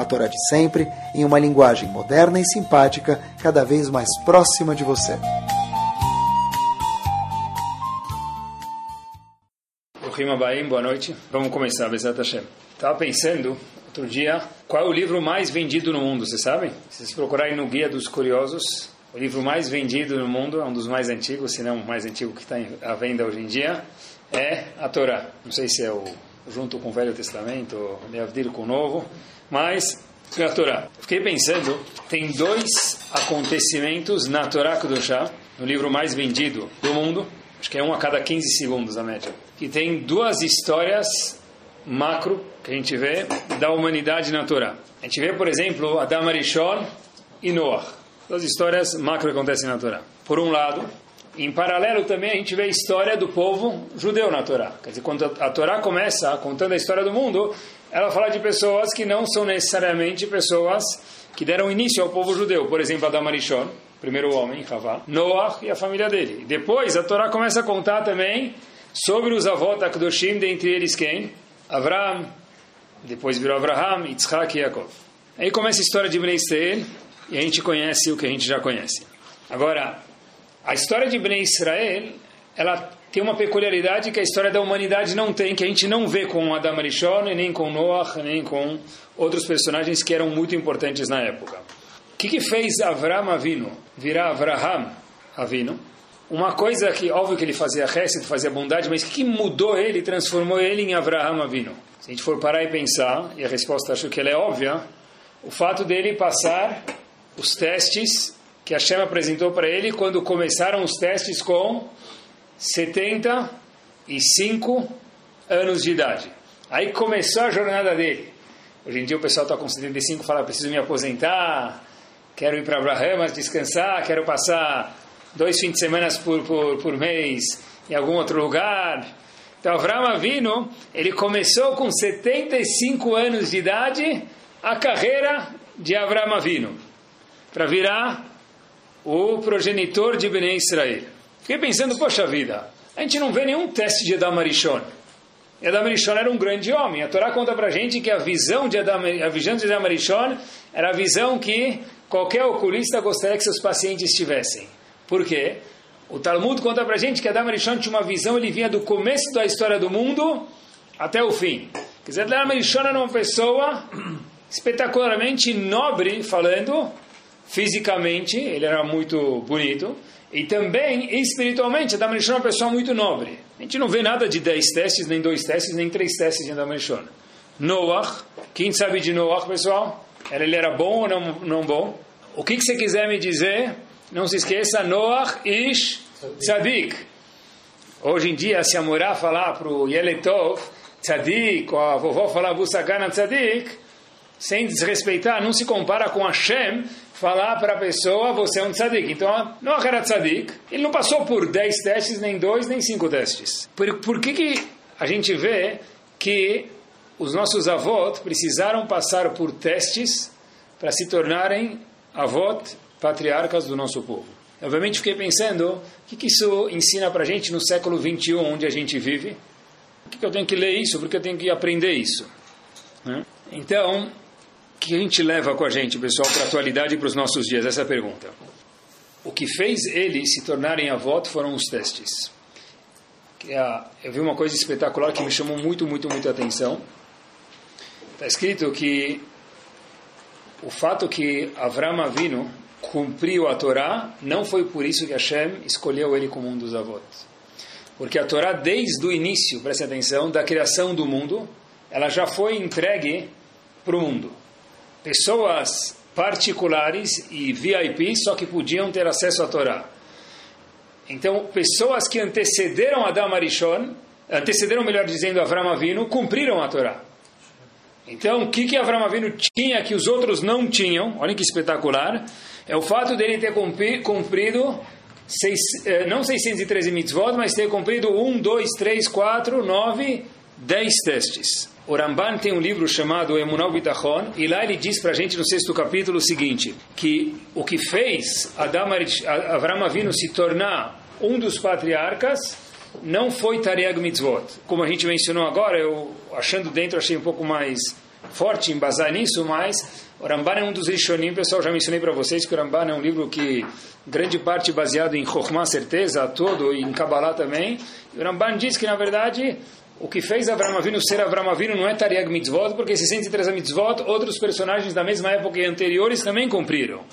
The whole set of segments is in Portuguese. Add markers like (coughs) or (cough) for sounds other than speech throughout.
a Torá de sempre, em uma linguagem moderna e simpática, cada vez mais próxima de você. Rima boa noite. Vamos começar, Bezat Hashem. Estava pensando, outro dia, qual é o livro mais vendido no mundo, vocês sabem? Se vocês procurarem no Guia dos Curiosos, o livro mais vendido no mundo, é um dos mais antigos, se não o mais antigo que está à venda hoje em dia, é a Torá. Não sei se é o junto com o Velho Testamento, Leavdir com o Novo, mas é a Torá. Fiquei pensando, tem dois acontecimentos na Torá Kudoshá, no livro mais vendido do mundo, acho que é um a cada 15 segundos a média, que tem duas histórias macro que a gente vê da humanidade na Torá. A gente vê, por exemplo, Adam Arishon e Noah. Duas histórias macro que acontecem na Torá. Por um lado, em paralelo também a gente vê a história do povo judeu na Torá. Quer dizer, quando a Torá começa contando a história do mundo, ela fala de pessoas que não são necessariamente pessoas que deram início ao povo judeu. Por exemplo, Adam Arishon, primeiro homem, Havá, Noah e a família dele. Depois a Torá começa a contar também sobre os avós da Kedoshim, dentre eles quem? Avraham, depois virou Abraham, Yitzhak e Yaakov. Aí começa a história de Bnei Israel e a gente conhece o que a gente já conhece. Agora, a história de Bnei Israel, ela tem uma peculiaridade que a história da humanidade não tem, que a gente não vê com Adam Arishon, nem com Noah, nem com outros personagens que eram muito importantes na época. O que, que fez Avram Avino virar Avraham Avino? Uma coisa que, óbvio que ele fazia resto, fazia bondade, mas o que, mudou ele, transformou ele em Avraham Avino? Se a gente for parar e pensar, e a resposta acho que ela é óbvia, o fato dele passar os testes que Hashem apresentou para ele quando começaram os testes com 75 anos de idade. Aí começou a jornada dele. Hoje em dia o pessoal está com 75 e fala, preciso me aposentar, quero ir para Abraham descansar, quero passar dois fins de semana por, por, por mês em algum outro lugar. Então Avraham Avino, ele começou com 75 anos de idade a carreira de Avraham Avino, para virar o progenitor de Bnei Israel. Fiquei pensando, poxa vida, a gente não vê nenhum teste de Adam Arishon. E Adam Arishon era um grande homem. A Torá conta pra gente que a visão de Adam, a visão de Adam Arishon era a visão que qualquer oculista gostaria que seus pacientes tivessem. Por quê? O Talmud conta pra gente que Adam Arishon tinha uma visão, ele vinha do começo da história do mundo até o fim. Quer dizer, Adam Arishon era uma pessoa espetacularmente nobre, falando, fisicamente, ele era muito bonito, e também, espiritualmente, Adam Rishon é uma pessoa muito nobre. A gente não vê nada de 10 testes, nem dois testes, nem três testes de Adam Rishon. Noah, quem sabe de Noah, pessoal? Ele era bom ou não, não bom? O que, que você quiser me dizer, não se esqueça, Noah Ish Tzadik. Hoje em dia, se a Morá falar para o Yeletov, Tzadik, ou a vovó falar Busakana Tzadik, sem desrespeitar, não se compara com Hashem falar para a pessoa, você é um tzadik. Então, não era tzadik, ele não passou por 10 testes, nem 2, nem 5 testes. Por, por que, que a gente vê que os nossos avós precisaram passar por testes para se tornarem avós patriarcas do nosso povo? Obviamente fiquei pensando, o que, que isso ensina para a gente no século 21, onde a gente vive? Por que, que eu tenho que ler isso? Por que eu tenho que aprender isso? Né? Então, que a gente leva com a gente, pessoal, para a atualidade e para os nossos dias? Essa é pergunta. O que fez eles se tornarem avós foram os testes. Eu vi uma coisa espetacular que me chamou muito, muito, muito a atenção. Está escrito que o fato que Avram Avinu cumpriu a Torá não foi por isso que Hashem escolheu ele como um dos avós. Porque a Torá, desde o início, preste atenção, da criação do mundo, ela já foi entregue para o mundo pessoas particulares e VIPs só que podiam ter acesso à Torá. Então, pessoas que antecederam Adam Arishon, antecederam, melhor dizendo, Avram Avinu, cumpriram a Torá. Então, o que, que Avram Avinu tinha que os outros não tinham? Olhem que espetacular. é o fato dele ter cumprido seis, eh, não 613 mitzvot, mas ter cumprido 1, 2, 3, 4, 9, 10 testes. O Ramban tem um livro chamado Emunal Bitachon, e lá ele diz para a gente no sexto capítulo o seguinte, que o que fez Avram Avinu se tornar um dos patriarcas não foi Tariag Mitzvot. Como a gente mencionou agora, eu achando dentro achei um pouco mais forte embasar nisso, mas o Ramban é um dos Rishonim, pessoal, já mencionei para vocês que o Ramban é um livro que grande parte baseado em Chokhmah, certeza, todo, e em Kabbalah também. E o Ramban diz que, na verdade, o que fez Avram Avinu ser Avram Avinu não é Tariag Mitzvot, porque 613 Mitzvot, outros personagens da mesma época e anteriores também cumpriram.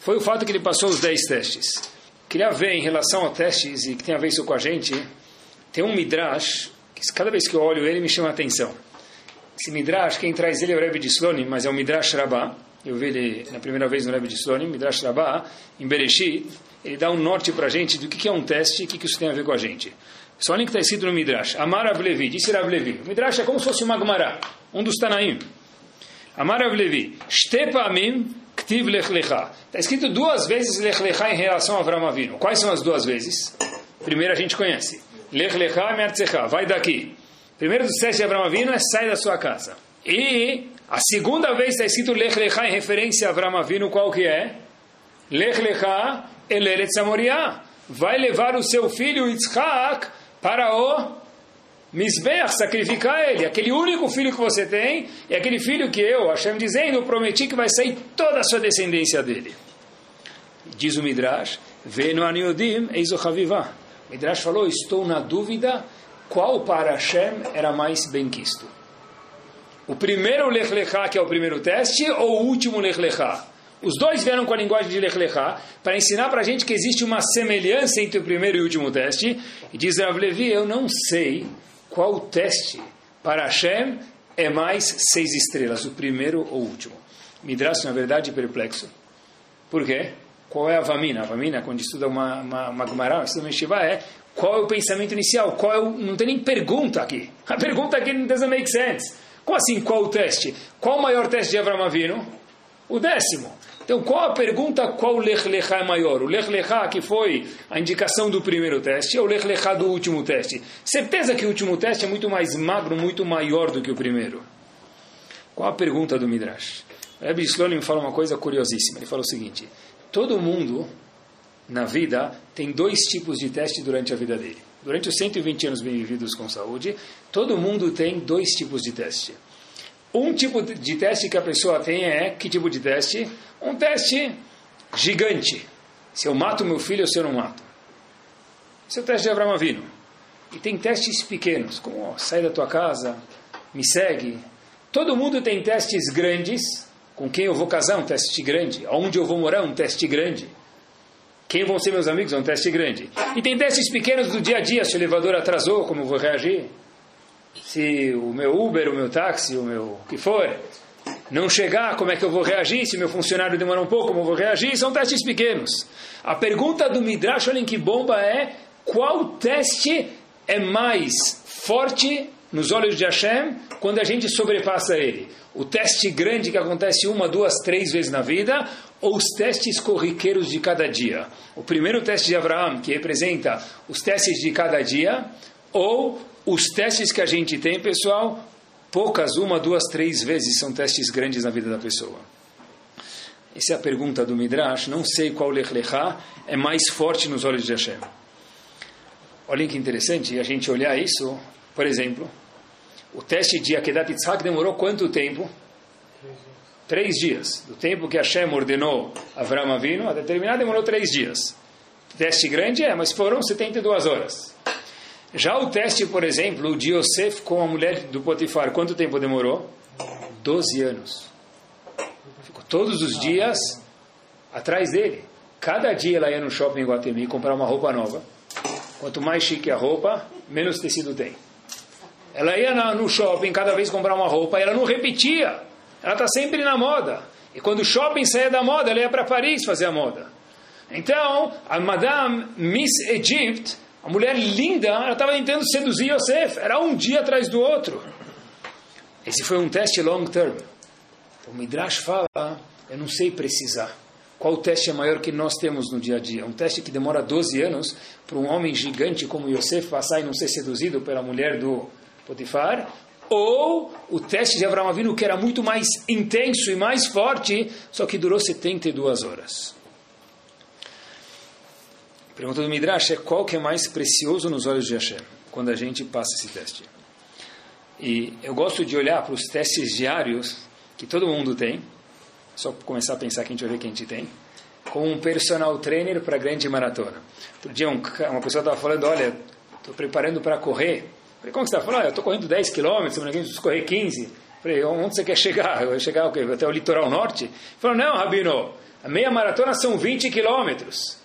Foi o fato que ele passou os 10 testes. Queria ver em relação a testes, e que tem a ver isso com a gente, tem um Midrash, que cada vez que eu olho ele me chama a atenção. Esse Midrash, quem traz ele é o Rebbe de Slonim, mas é o Midrash Rabbah. Eu vi ele na primeira vez no Rebbe de Slonim, Midrash Rabbah, em Bereshit. Ele dá um norte para a gente do que é um teste e o que isso tem a ver com a gente. Só olhem que está escrito no Midrash. Amar Avlevi, disse Ravlevi. O Midrash é como se fosse uma Gemara, um dos Tanaim. Amar Avlevi, Shtepa Amim Ktiv Lech Lecha. Está escrito duas vezes Lech Lecha em relação a Avram Avinu. Quais são as duas vezes? Primeiro a gente conhece. Lech Lecha Mertzecha, vai daqui. Primeiro dos sete de Avram Avinu é sai da sua casa. E a segunda vez está escrito Lech Lecha em referência a Avram Avinu, qual que é? Lech Lecha Eleret Samoria. Vai levar o seu filho Yitzhak para o Misbeach, sacrificar ele. Aquele único filho que você tem, é aquele filho que eu, Hashem dizendo, prometi que vai sair toda a sua descendência dele. Diz o Midrash, Veno aniodim eizochaviva. Midrash falou, estou na dúvida qual para Hashem era mais benquisto. O primeiro Lech Lechá, que é o primeiro teste, ou o último Lech Lechá? Os dois vieram com a linguagem de Lech Lechá para ensinar para a gente que existe uma semelhança entre o primeiro e o último teste. E diz Rav Levi, eu não sei qual teste para Hashem é mais seis estrelas, o primeiro ou o último. Midrash, na verdade, perplexo. Por quê? Qual é a Vamina? A Vamina, quando estuda uma, uma, uma Gemara, estuda uma é qual é o pensamento inicial? Qual é o, não tem nem pergunta aqui. A pergunta aqui não doesn't make sense. Como assim, qual o teste? Qual o maior teste de Avram Avinu? O décimo. Então, qual a pergunta, qual Lech Lechá é maior? O Lech Lechá, que foi a indicação do primeiro teste, ou o Lech Lechá do último teste? Certeza que o último teste é muito mais magro, muito maior do que o primeiro. Qual a pergunta do Midrash? Rebbe Slonim fala uma coisa curiosíssima. Ele fala o seguinte, todo mundo na vida tem dois tipos de teste durante a vida dele. Durante os 120 anos bem vividos com saúde, todo mundo tem dois tipos de teste. Um tipo de teste que a pessoa tem é, que tipo de teste? Um teste gigante. Se eu mato meu filho ou se eu não mato. Esse é o teste de Abraão Avino. E tem testes pequenos, como ó, sai da tua casa, me segue. Todo mundo tem testes grandes. Com quem eu vou casar, um teste grande. Aonde eu vou morar, um teste grande. Quem vão ser meus amigos, é um teste grande. E tem testes pequenos do dia a dia. Se o elevador atrasou, como eu vou reagir? Se o meu Uber, o meu táxi, o meu o que for, não chegar, como é que eu vou reagir? Se meu funcionário demora um pouco, como eu vou reagir? São testes pequenos. A pergunta do Midrash, olhem que bomba é: qual teste é mais forte nos olhos de Hashem quando a gente sobrepassa ele? O teste grande que acontece uma, duas, três vezes na vida ou os testes corriqueiros de cada dia? O primeiro teste de Abraão, que representa os testes de cada dia, ou os testes que a gente tem, pessoal, poucas, uma, duas, três vezes são testes grandes na vida da pessoa. Essa é a pergunta do Midrash. Não sei qual Lech Lechá é mais forte nos olhos de Hashem. Olhem que interessante a gente olhar isso. Por exemplo, o teste de Akedat Yitzhak demorou quanto tempo? Três dias. Do tempo que Hashem ordenou Avram Avinu, até terminar demorou três dias. Teste grande é, mas foram 72 horas. Já o teste, por exemplo, de Yosef com a mulher do Potifar, quanto tempo demorou? Doze anos. Ficou todos os dias atrás dele. Cada dia ela ia no shopping em Guatemi comprar uma roupa nova. Quanto mais chique a roupa, menos tecido tem. Ela ia no shopping cada vez comprar uma roupa e ela não repetia. Ela está sempre na moda. E quando o shopping saía da moda, ela ia para Paris fazer a moda. Então, a Madame Miss Egypt a mulher linda, ela estava tentando seduzir Yosef. Era um dia atrás do outro. Esse foi um teste long term. O Midrash fala, eu não sei precisar Qual teste é maior que nós temos no dia a dia? Um teste que demora 12 anos para um homem gigante como Yosef passar e não ser seduzido pela mulher do Potifar? Ou o teste de Abraão Avinu, que era muito mais intenso e mais forte, só que durou 72 horas. A pergunta do Midrash é qual que é mais precioso nos olhos de Hashem, quando a gente passa esse teste. E eu gosto de olhar para os testes diários que todo mundo tem, só começar a pensar que a gente vai ver que a gente tem, como um personal trainer para grande maratona. Outro dia um, uma pessoa estava falando, olha, estou preparando para correr. Falei, como você está falando? Ah, eu estou correndo 10 quilômetros, que preciso correr 15. Falei, onde você quer chegar? Eu vou chegar até o litoral norte? Ele falou, não, Rabino, a meia maratona são 20 quilômetros.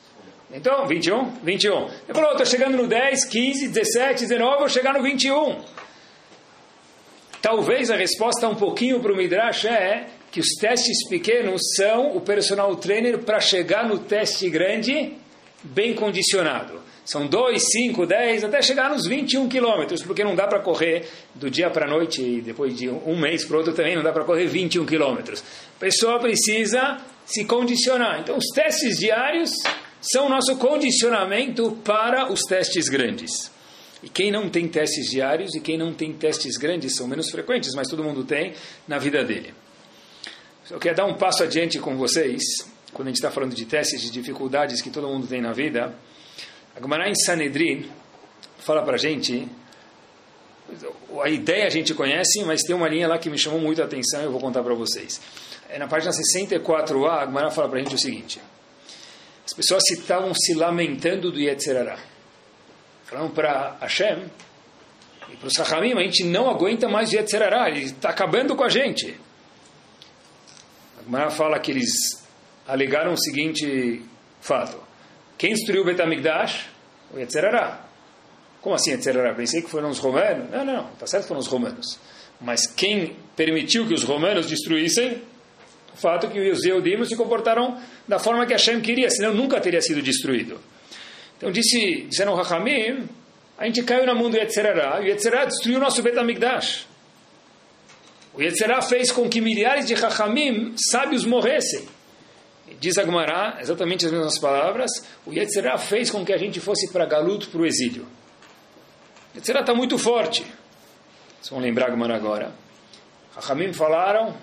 Então, 21? 21. Ele falou, estou chegando no 10, 15, 17, 19, vou chegar no 21. Talvez a resposta um pouquinho para o Midrash é que os testes pequenos são o personal trainer para chegar no teste grande bem condicionado. São 2, 5, 10, até chegar nos 21 quilômetros, porque não dá para correr do dia para a noite e depois de um mês para outro também não dá para correr 21 quilômetros. A pessoa precisa se condicionar. Então, os testes diários são o nosso condicionamento para os testes grandes. E quem não tem testes diários e quem não tem testes grandes são menos frequentes, mas todo mundo tem na vida dele. Eu quero dar um passo adiante com vocês, quando a gente está falando de testes, de dificuldades que todo mundo tem na vida. A Gemara em Sanedrin fala para a gente, a ideia a gente conhece, mas tem uma linha lá que me chamou muito a atenção e eu vou contar para vocês. É na página 64a, a Gemara fala para a gente o seguinte, as pessoas estavam se lamentando do Yetzerará. Falaram para Hashem e para os Rahamim, a gente não aguenta mais o Yetzerará, ele está acabando com a gente. Gemara fala que eles alegaram o seguinte fato. Quem destruiu o Betamigdash? O Yetzerará. Como assim Yetzerará? Pensei que foram os romanos. Não, não, está certo que foram os romanos. Mas quem permitiu que os romanos destruíssem? Fato que os Eudim se comportaram da forma que Hashem queria, senão nunca teria sido destruído. Então disse, disseram Rahamim, a gente caiu na mão do Yetzerará, e o Yetzerará destruiu o nosso Betamigdash. O Yetzirah fez com que milhares de Chachamim, sábios, morressem. Diz Agmará, exatamente as mesmas palavras, o Yetzirah fez com que a gente fosse para Galut, para o exílio. O está muito forte. Vocês vão lembrar Agmará agora. Chachamim falaram,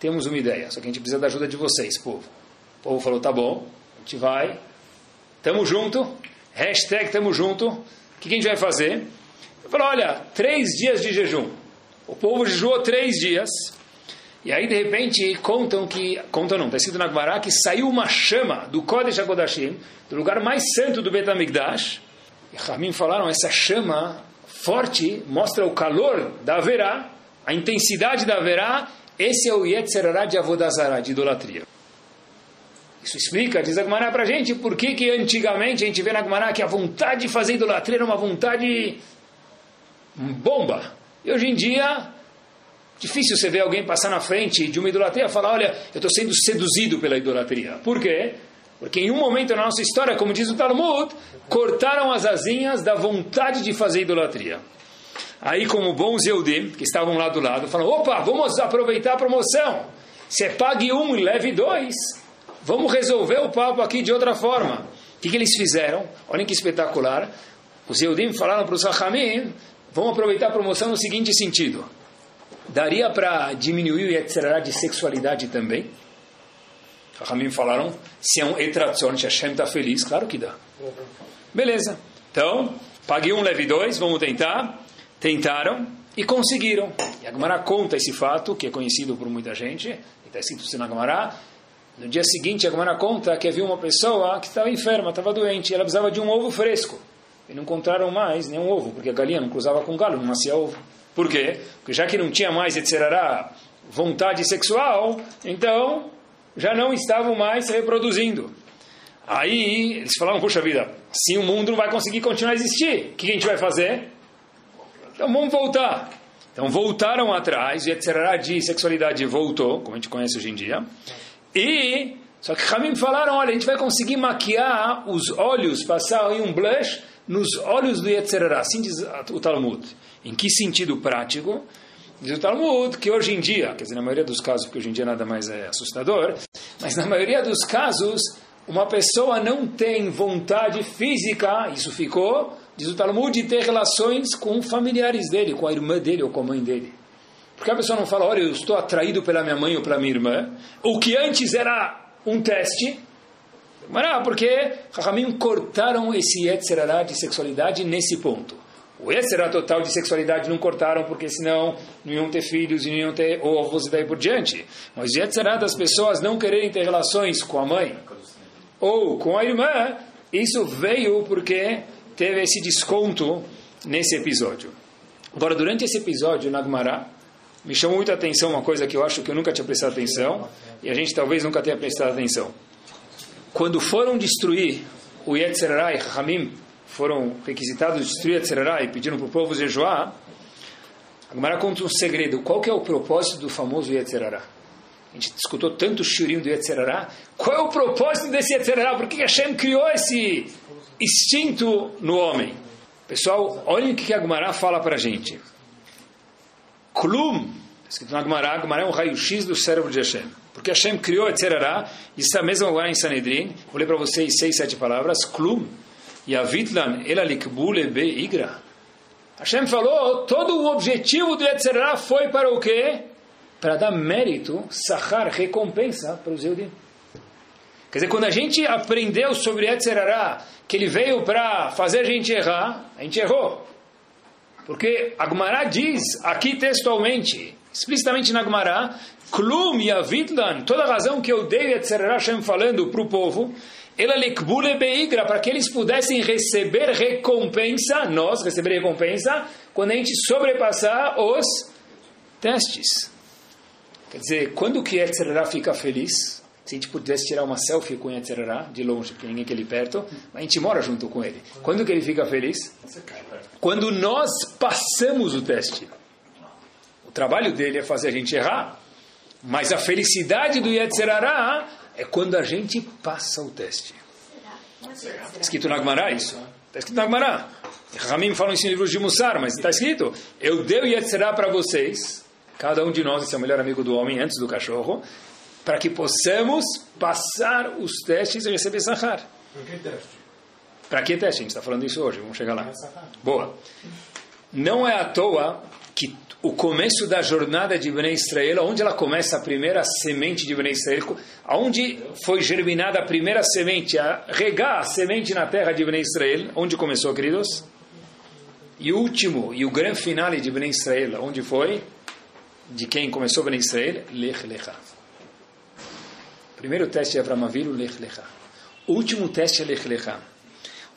temos uma ideia, só que a gente precisa da ajuda de vocês, povo. O povo falou, tá bom, a gente vai, tamo junto, hashtag tamo junto, o que, que a gente vai fazer? Ele falou, olha, três dias de jejum. O povo jejuou três dias. E aí, de repente, contam que... Contam não, está escrito na Gemara que saiu uma chama do Kodesh HaKodashim, do lugar mais santo do Betamigdash. E Ramim falaram, essa chama forte mostra o calor da Haverá, a intensidade da Haverá. Esse é o Yetzerará de Avodazará, de idolatria. Isso explica, diz a para a gente, por que, que antigamente a gente vê na Gemara que a vontade de fazer idolatria era uma vontade bomba. E hoje em dia, difícil você ver alguém passar na frente de uma idolatria e falar: olha, eu estou sendo seduzido pela idolatria. Por quê? Porque em um momento na nossa história, como diz o Talmud, cortaram as asinhas da vontade de fazer idolatria. Aí, como bons Eudim, que estavam lá do lado, falaram: opa, vamos aproveitar a promoção. É pague um e leve dois, vamos resolver o papo aqui de outra forma. O que, que eles fizeram? Olhem que espetacular. Os Eudim falaram para os Sahamim: Vamos aproveitar a promoção no seguinte sentido. Daria para diminuir o Yetzirah de sexualidade também? Rahamim falaram, se é um etratzon, se Hashem está feliz, claro que dá. Beleza. Então, paguei um, leve dois, vamos tentar. Tentaram e conseguiram. E a Gemara conta esse fato, que é conhecido por muita gente, está escrito na Gemara. No dia seguinte, a Gemara conta que havia uma pessoa que estava enferma, estava doente, e ela precisava de um ovo fresco. E não encontraram mais nenhum ovo, porque a galinha não cruzava com o galo, não nascia ovo. Por quê? Porque já que não tinha mais, etc., vontade sexual, então já não estavam mais reproduzindo. Aí eles falavam, puxa vida, assim o mundo não vai conseguir continuar a existir. O que a gente vai fazer? Então vamos voltar. Então voltaram atrás, e etc. de sexualidade voltou, como a gente conhece hoje em dia. E, só que Ramim falaram, olha, a gente vai conseguir maquiar os olhos, passar aí um blush nos olhos do Yetzerará. Assim diz o Talmud. Em que sentido prático? Diz o Talmud que hoje em dia, quer dizer, na maioria dos casos, porque hoje em dia nada mais é assustador, mas na maioria dos casos, uma pessoa não tem vontade física, isso ficou, diz o Talmud, ter relações com familiares dele, com a irmã dele ou com a mãe dele. Porque a pessoa não fala, olha, eu estou atraído pela minha mãe ou pela minha irmã, o que antes era um teste, mas não, porque Rahamim cortaram esse Yetzerará de sexualidade nesse ponto. O Yetzerará total de sexualidade não cortaram, porque senão não iam ter filhos e não iam ter ovos e daí por diante. Mas o Yetzerará das pessoas não quererem ter relações com a mãe ou com a irmã, isso veio porque teve esse desconto nesse episódio. Agora, durante esse episódio, Nagmará, me chamou muita atenção uma coisa que eu acho que eu nunca tinha prestado atenção, e a gente talvez nunca tenha prestado atenção. Quando foram destruir o Yetzirah e Hamim, foram requisitados destruir Yetzirah e pediram para o povo jejuar, a Gemara conta um segredo. Qual que é o propósito do famoso Yetzirah? A gente escutou tanto o churinho do Yetzirah. Qual é o propósito desse Yetzirah? Por que Hashem criou esse instinto no homem? Pessoal, olhem o que a Gemara fala para a gente. Klum, escrito na Gemara, Gemara é um raio-x do cérebro de Hashem. Porque Hashem criou Etzerará, isso é a mesma agora em Sanedrin, vou ler para vocês seis, sete palavras, Klum, Yavitlan, Elalikbule Be Igra. Hashem falou, todo o objetivo do Etzerará foi para o quê? Para dar mérito, sahar, recompensa para os Eudim. Quer dizer, quando a gente aprendeu sobre Etzerará, que ele veio para fazer a gente errar, a gente errou. Porque Agmará diz aqui textualmente, explicitamente na Agmará, Klum Yavitlan, toda a razão que eu dei, etc., Hashem falando para o povo, ela lekbule beigra, para que eles pudessem receber recompensa, nós receber recompensa, quando a gente sobrepassar os testes. Quer dizer, quando que etc. fica feliz? Se a gente pudesse tirar uma selfie com Yetzerará, de longe, porque ninguém quer ele perto, a gente mora junto com ele. Quando que ele fica feliz? Quando nós passamos o teste. O trabalho dele é fazer a gente errar. Mas a felicidade do Yetzerará é quando a gente passa o teste. Está escrito na Gemara isso? Está escrito na Gemara. Ramim fala isso em livros de Mussar, mas está escrito: Eu dei o Yetzerá para vocês, cada um de nós, esse é o melhor amigo do homem antes do cachorro, para que possamos passar os testes e receber Sahar. Para que teste? Para que teste? A gente está falando isso hoje, vamos chegar lá. Boa. Não é à toa que o começo da jornada de Bnei Israel, onde ela começa a primeira semente de Bnei Israel, onde foi germinada a primeira semente, a regar a semente na terra de Bnei Israel, onde começou, queridos? E o último, e o grande finale de Bnei Israel, onde foi? De quem começou Bnei Israel? Lech Lecha. Primeiro teste é Avram Avinu, Lech Lecha. Último teste é Lech Lecha.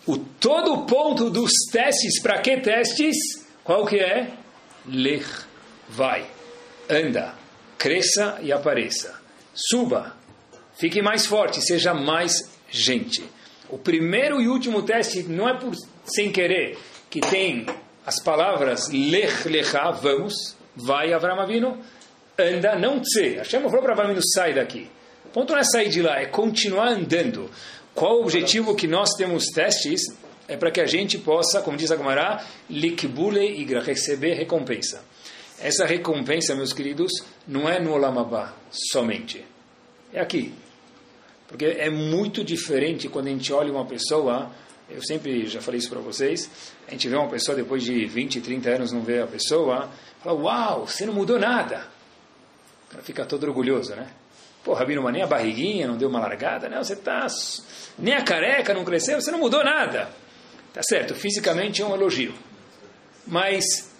O todo ponto dos testes, para que testes? Qual que é? Lech, vai, anda, cresça e apareça. Suba, fique mais forte, seja mais gente. O primeiro e último teste não é por sem querer que tem as palavras Lech Lecha, vamos, vai Avram Avinu, anda, não tse. Hashem falou para Avram Avinu, sai daqui. O ponto não é sair de lá, é continuar andando. Qual o objetivo que nós temos testes? É para que a gente possa, como diz a Gemara, likbule igra, receber recompensa. Essa recompensa, meus queridos, não é no Olamabá somente. É aqui. Porque é muito diferente quando a gente olha uma pessoa, eu sempre já falei isso para vocês, a gente vê uma pessoa depois de 20, 30 anos não vê a pessoa, fala, uau, você não mudou nada. O cara fica todo orgulhoso, né? Pô, Rabino, mas nem a barriguinha não deu uma largada? Não, você está... Nem a careca não cresceu, você não mudou nada. Tá certo, fisicamente é um elogio. Mas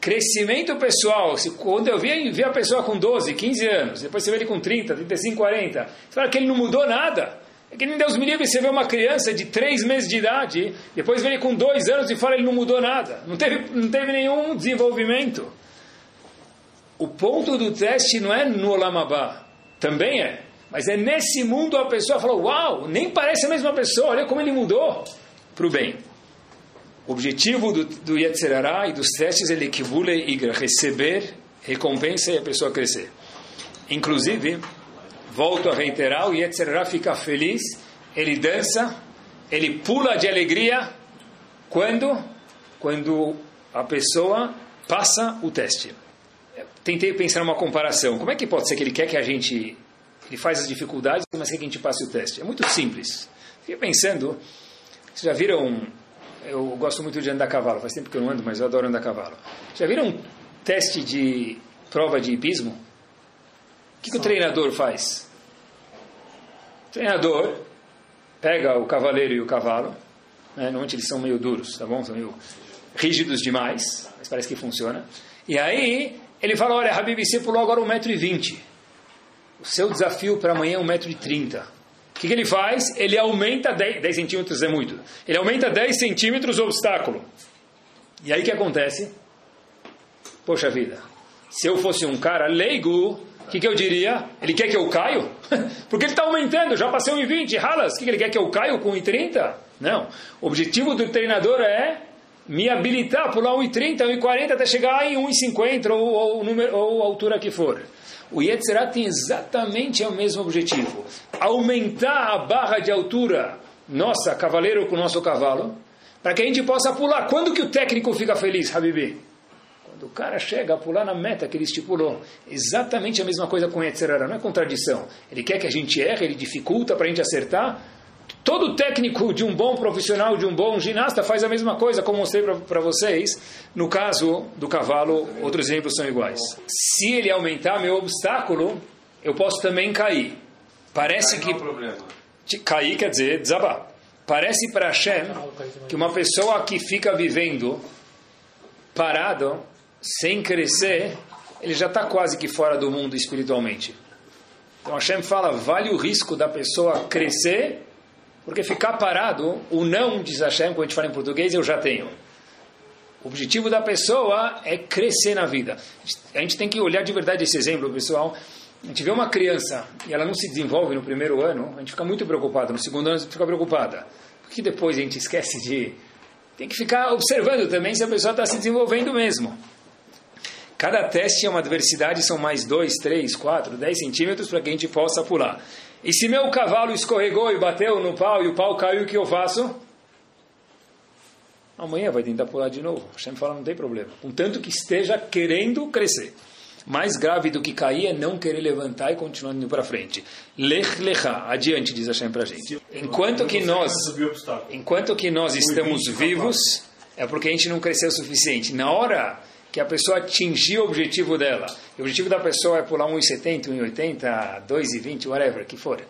crescimento pessoal, se, quando eu vi, vi a pessoa com 12, 15 anos, depois você vê ele com 30, 35, 40, você fala que ele não mudou nada. É que nem Deus me livre, você vê uma criança de 3 meses de idade, depois ele com 2 anos e fala ele não mudou nada. Não teve, não teve nenhum desenvolvimento. O ponto do teste não é no Olamabá, também é. Mas é nesse mundo a pessoa fala, uau, nem parece a mesma pessoa, olha como ele mudou para o bem. O objetivo do, do Yetzerará e dos testes é equivule igra, receber recompensa e a pessoa crescer. Inclusive, volto a reiterar, o Yetzerará fica feliz, ele dança, ele pula de alegria, quando? Quando a pessoa passa o teste. tentei pensar numa comparação. Como é que pode ser que ele quer que a gente... Ele faz as dificuldades, mas quer que a gente passe o teste? É muito simples. Fiquei pensando... Vocês já viram... Eu gosto muito de andar a cavalo. Faz tempo que eu não ando, mas eu adoro andar a cavalo. Já viram um teste de prova de hipismo? Que, que o treinador faz? O treinador pega o cavaleiro e o cavalo. Né? Normalmente eles são meio duros, tá bom? São meio rígidos demais, mas parece que funciona. E aí ele fala, olha, Habib, você pulou agora 1,20m. O seu desafio para amanhã é 1,30m. O que, que, ele faz? Ele aumenta 10, 10 centímetros, é muito. Ele aumenta 10 centímetros o obstáculo. E aí o que acontece? Poxa vida, se eu fosse um cara leigo, que, que eu diria? Ele quer que eu caio? (laughs) Porque ele está aumentando, já passei 1,20, ralas. O que, que ele quer que eu caio com 1,30? Não. O objetivo do treinador é me habilitar pular 1,30, 1,40 até chegar em 1,50 ou, ou, ou a altura que for. O Yetzirah tem exatamente o mesmo objetivo. Aumentar a barra de altura, nossa, cavaleiro com o nosso cavalo, para que a gente possa pular. Quando que o técnico fica feliz, Habibi? Quando o cara chega a pular na meta que ele estipulou. Exatamente a mesma coisa com Yetzirah, não é contradição. Ele quer que a gente erre, ele dificulta para a gente acertar, Todo técnico de um bom profissional, de um bom ginasta, faz a mesma coisa, como mostrei para vocês. No caso do cavalo, outros exemplos são iguais. Se ele aumentar meu obstáculo, eu posso também cair. Parece que. Cair quer dizer desabar. Parece para Hashem que uma pessoa que fica vivendo parado, sem crescer, ele já está quase que fora do mundo espiritualmente. Então Hashem fala: vale o risco da pessoa crescer porque ficar parado, o não, diz Hashem, quando a gente fala em português, eu já tenho. O objetivo da pessoa é crescer na vida. A gente tem que olhar de verdade esse exemplo, pessoal. A gente vê uma criança e ela não se desenvolve no primeiro ano, a gente fica muito preocupado. No segundo ano, a gente fica preocupada. Porque depois a gente esquece de. Tem que ficar observando também se a pessoa está se desenvolvendo mesmo. Cada teste é uma adversidade, são mais 2, 3, 4, 10 centímetros para que a gente possa pular. E se meu cavalo escorregou e bateu no pau e o pau caiu, o que eu faço? Amanhã vai tentar pular de novo. Hashem fala, não tem problema. Contanto que esteja querendo crescer. Mais grave do que cair é não querer levantar e continuar indo para frente. Lech lecha, adiante, diz Hashem para a gente. Enquanto que nós, enquanto que nós estamos vivos, é porque a gente não cresceu o suficiente. Na hora que a pessoa atingir o objetivo dela. O objetivo da pessoa é pular 1,70, 1,80, 2,20, whatever, que for.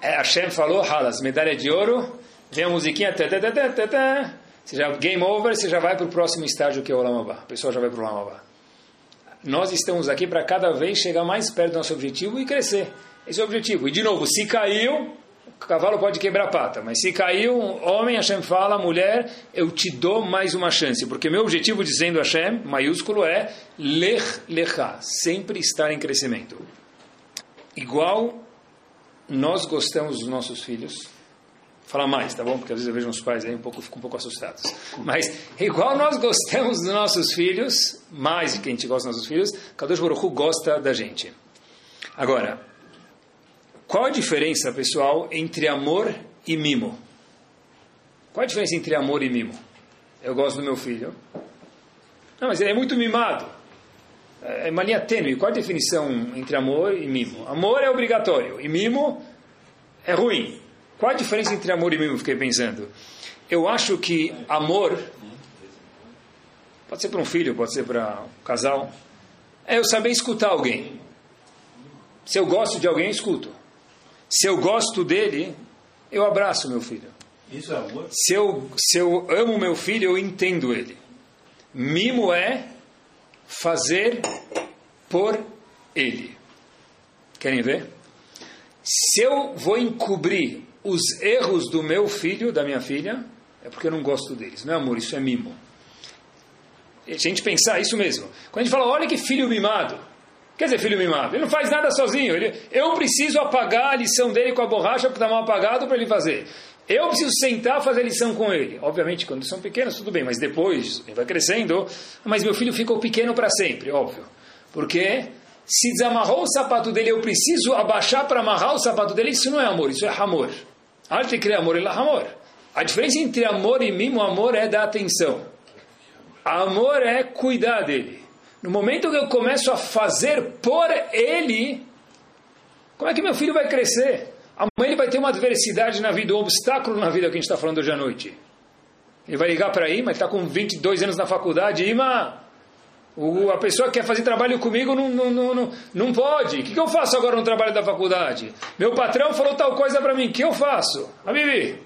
É, Hashem falou, halas, medalha de ouro, vem a musiquinha, tã, tã, tã, tã, tã, você já, game over, você já vai para o próximo estágio que é o Lamabá. A pessoa já vai para o Lamabá. Nós estamos aqui para cada vez chegar mais perto do nosso objetivo e crescer. Esse é o objetivo. E de novo, se caiu, o cavalo pode quebrar a pata, mas se caiu, homem, Hashem fala, mulher, eu te dou mais uma chance, porque meu objetivo, dizendo Hashem, maiúsculo, é lech lecha, sempre estar em crescimento. Igual nós gostamos dos nossos filhos, falar mais, tá bom? Porque às vezes eu vejo uns pais aí um pouco, fico um pouco assustados. Mas igual nós gostamos dos nossos filhos, mais de que a gente gosta dos nossos filhos, Kadosh Baruch Hu gosta da gente. Agora, qual a diferença, pessoal, entre amor e mimo? Qual a diferença entre amor e mimo? Eu gosto do meu filho. Não, mas ele é muito mimado. É uma linha tênue. Qual a definição entre amor e mimo? Amor é obrigatório e mimo é ruim. Qual a diferença entre amor e mimo? Fiquei pensando. Eu acho que amor pode ser para um filho, pode ser para um casal. É eu saber escutar alguém. Se eu gosto de alguém, escuto. Se eu gosto dele, eu abraço meu filho. Isso é amor? Se eu, se eu amo meu filho, eu entendo ele. Mimo é fazer por ele. Querem ver? Se eu vou encobrir os erros do meu filho, da minha filha, é porque eu não gosto deles. Não é amor, isso é mimo. A gente pensar isso mesmo. Quando a gente fala, olha que filho mimado. Quer dizer, filho mimado, ele não faz nada sozinho. Ele, eu preciso apagar a lição dele com a borracha porque está mal apagado para ele fazer. Eu preciso sentar fazer lição com ele. Obviamente, quando são pequenos, tudo bem, mas depois ele vai crescendo. Mas meu filho ficou pequeno para sempre, óbvio. Porque se desamarrou o sapato dele, eu preciso abaixar para amarrar o sapato dele. Isso não é amor, isso é amor. Arte cria amor e amor. A diferença entre amor e mimo, amor é dar atenção. Amor é cuidar dele. No momento que eu começo a fazer por ele, como é que meu filho vai crescer? Amanhã ele vai ter uma adversidade na vida, um obstáculo na vida que a gente está falando hoje à noite. Ele vai ligar para Ima, está com 22 anos na faculdade, Ima, o, a pessoa que quer fazer trabalho comigo não, não, não, não, pode. O que, que eu faço agora no trabalho da faculdade? Meu patrão falou tal coisa para mim, o que eu faço? A Bibi,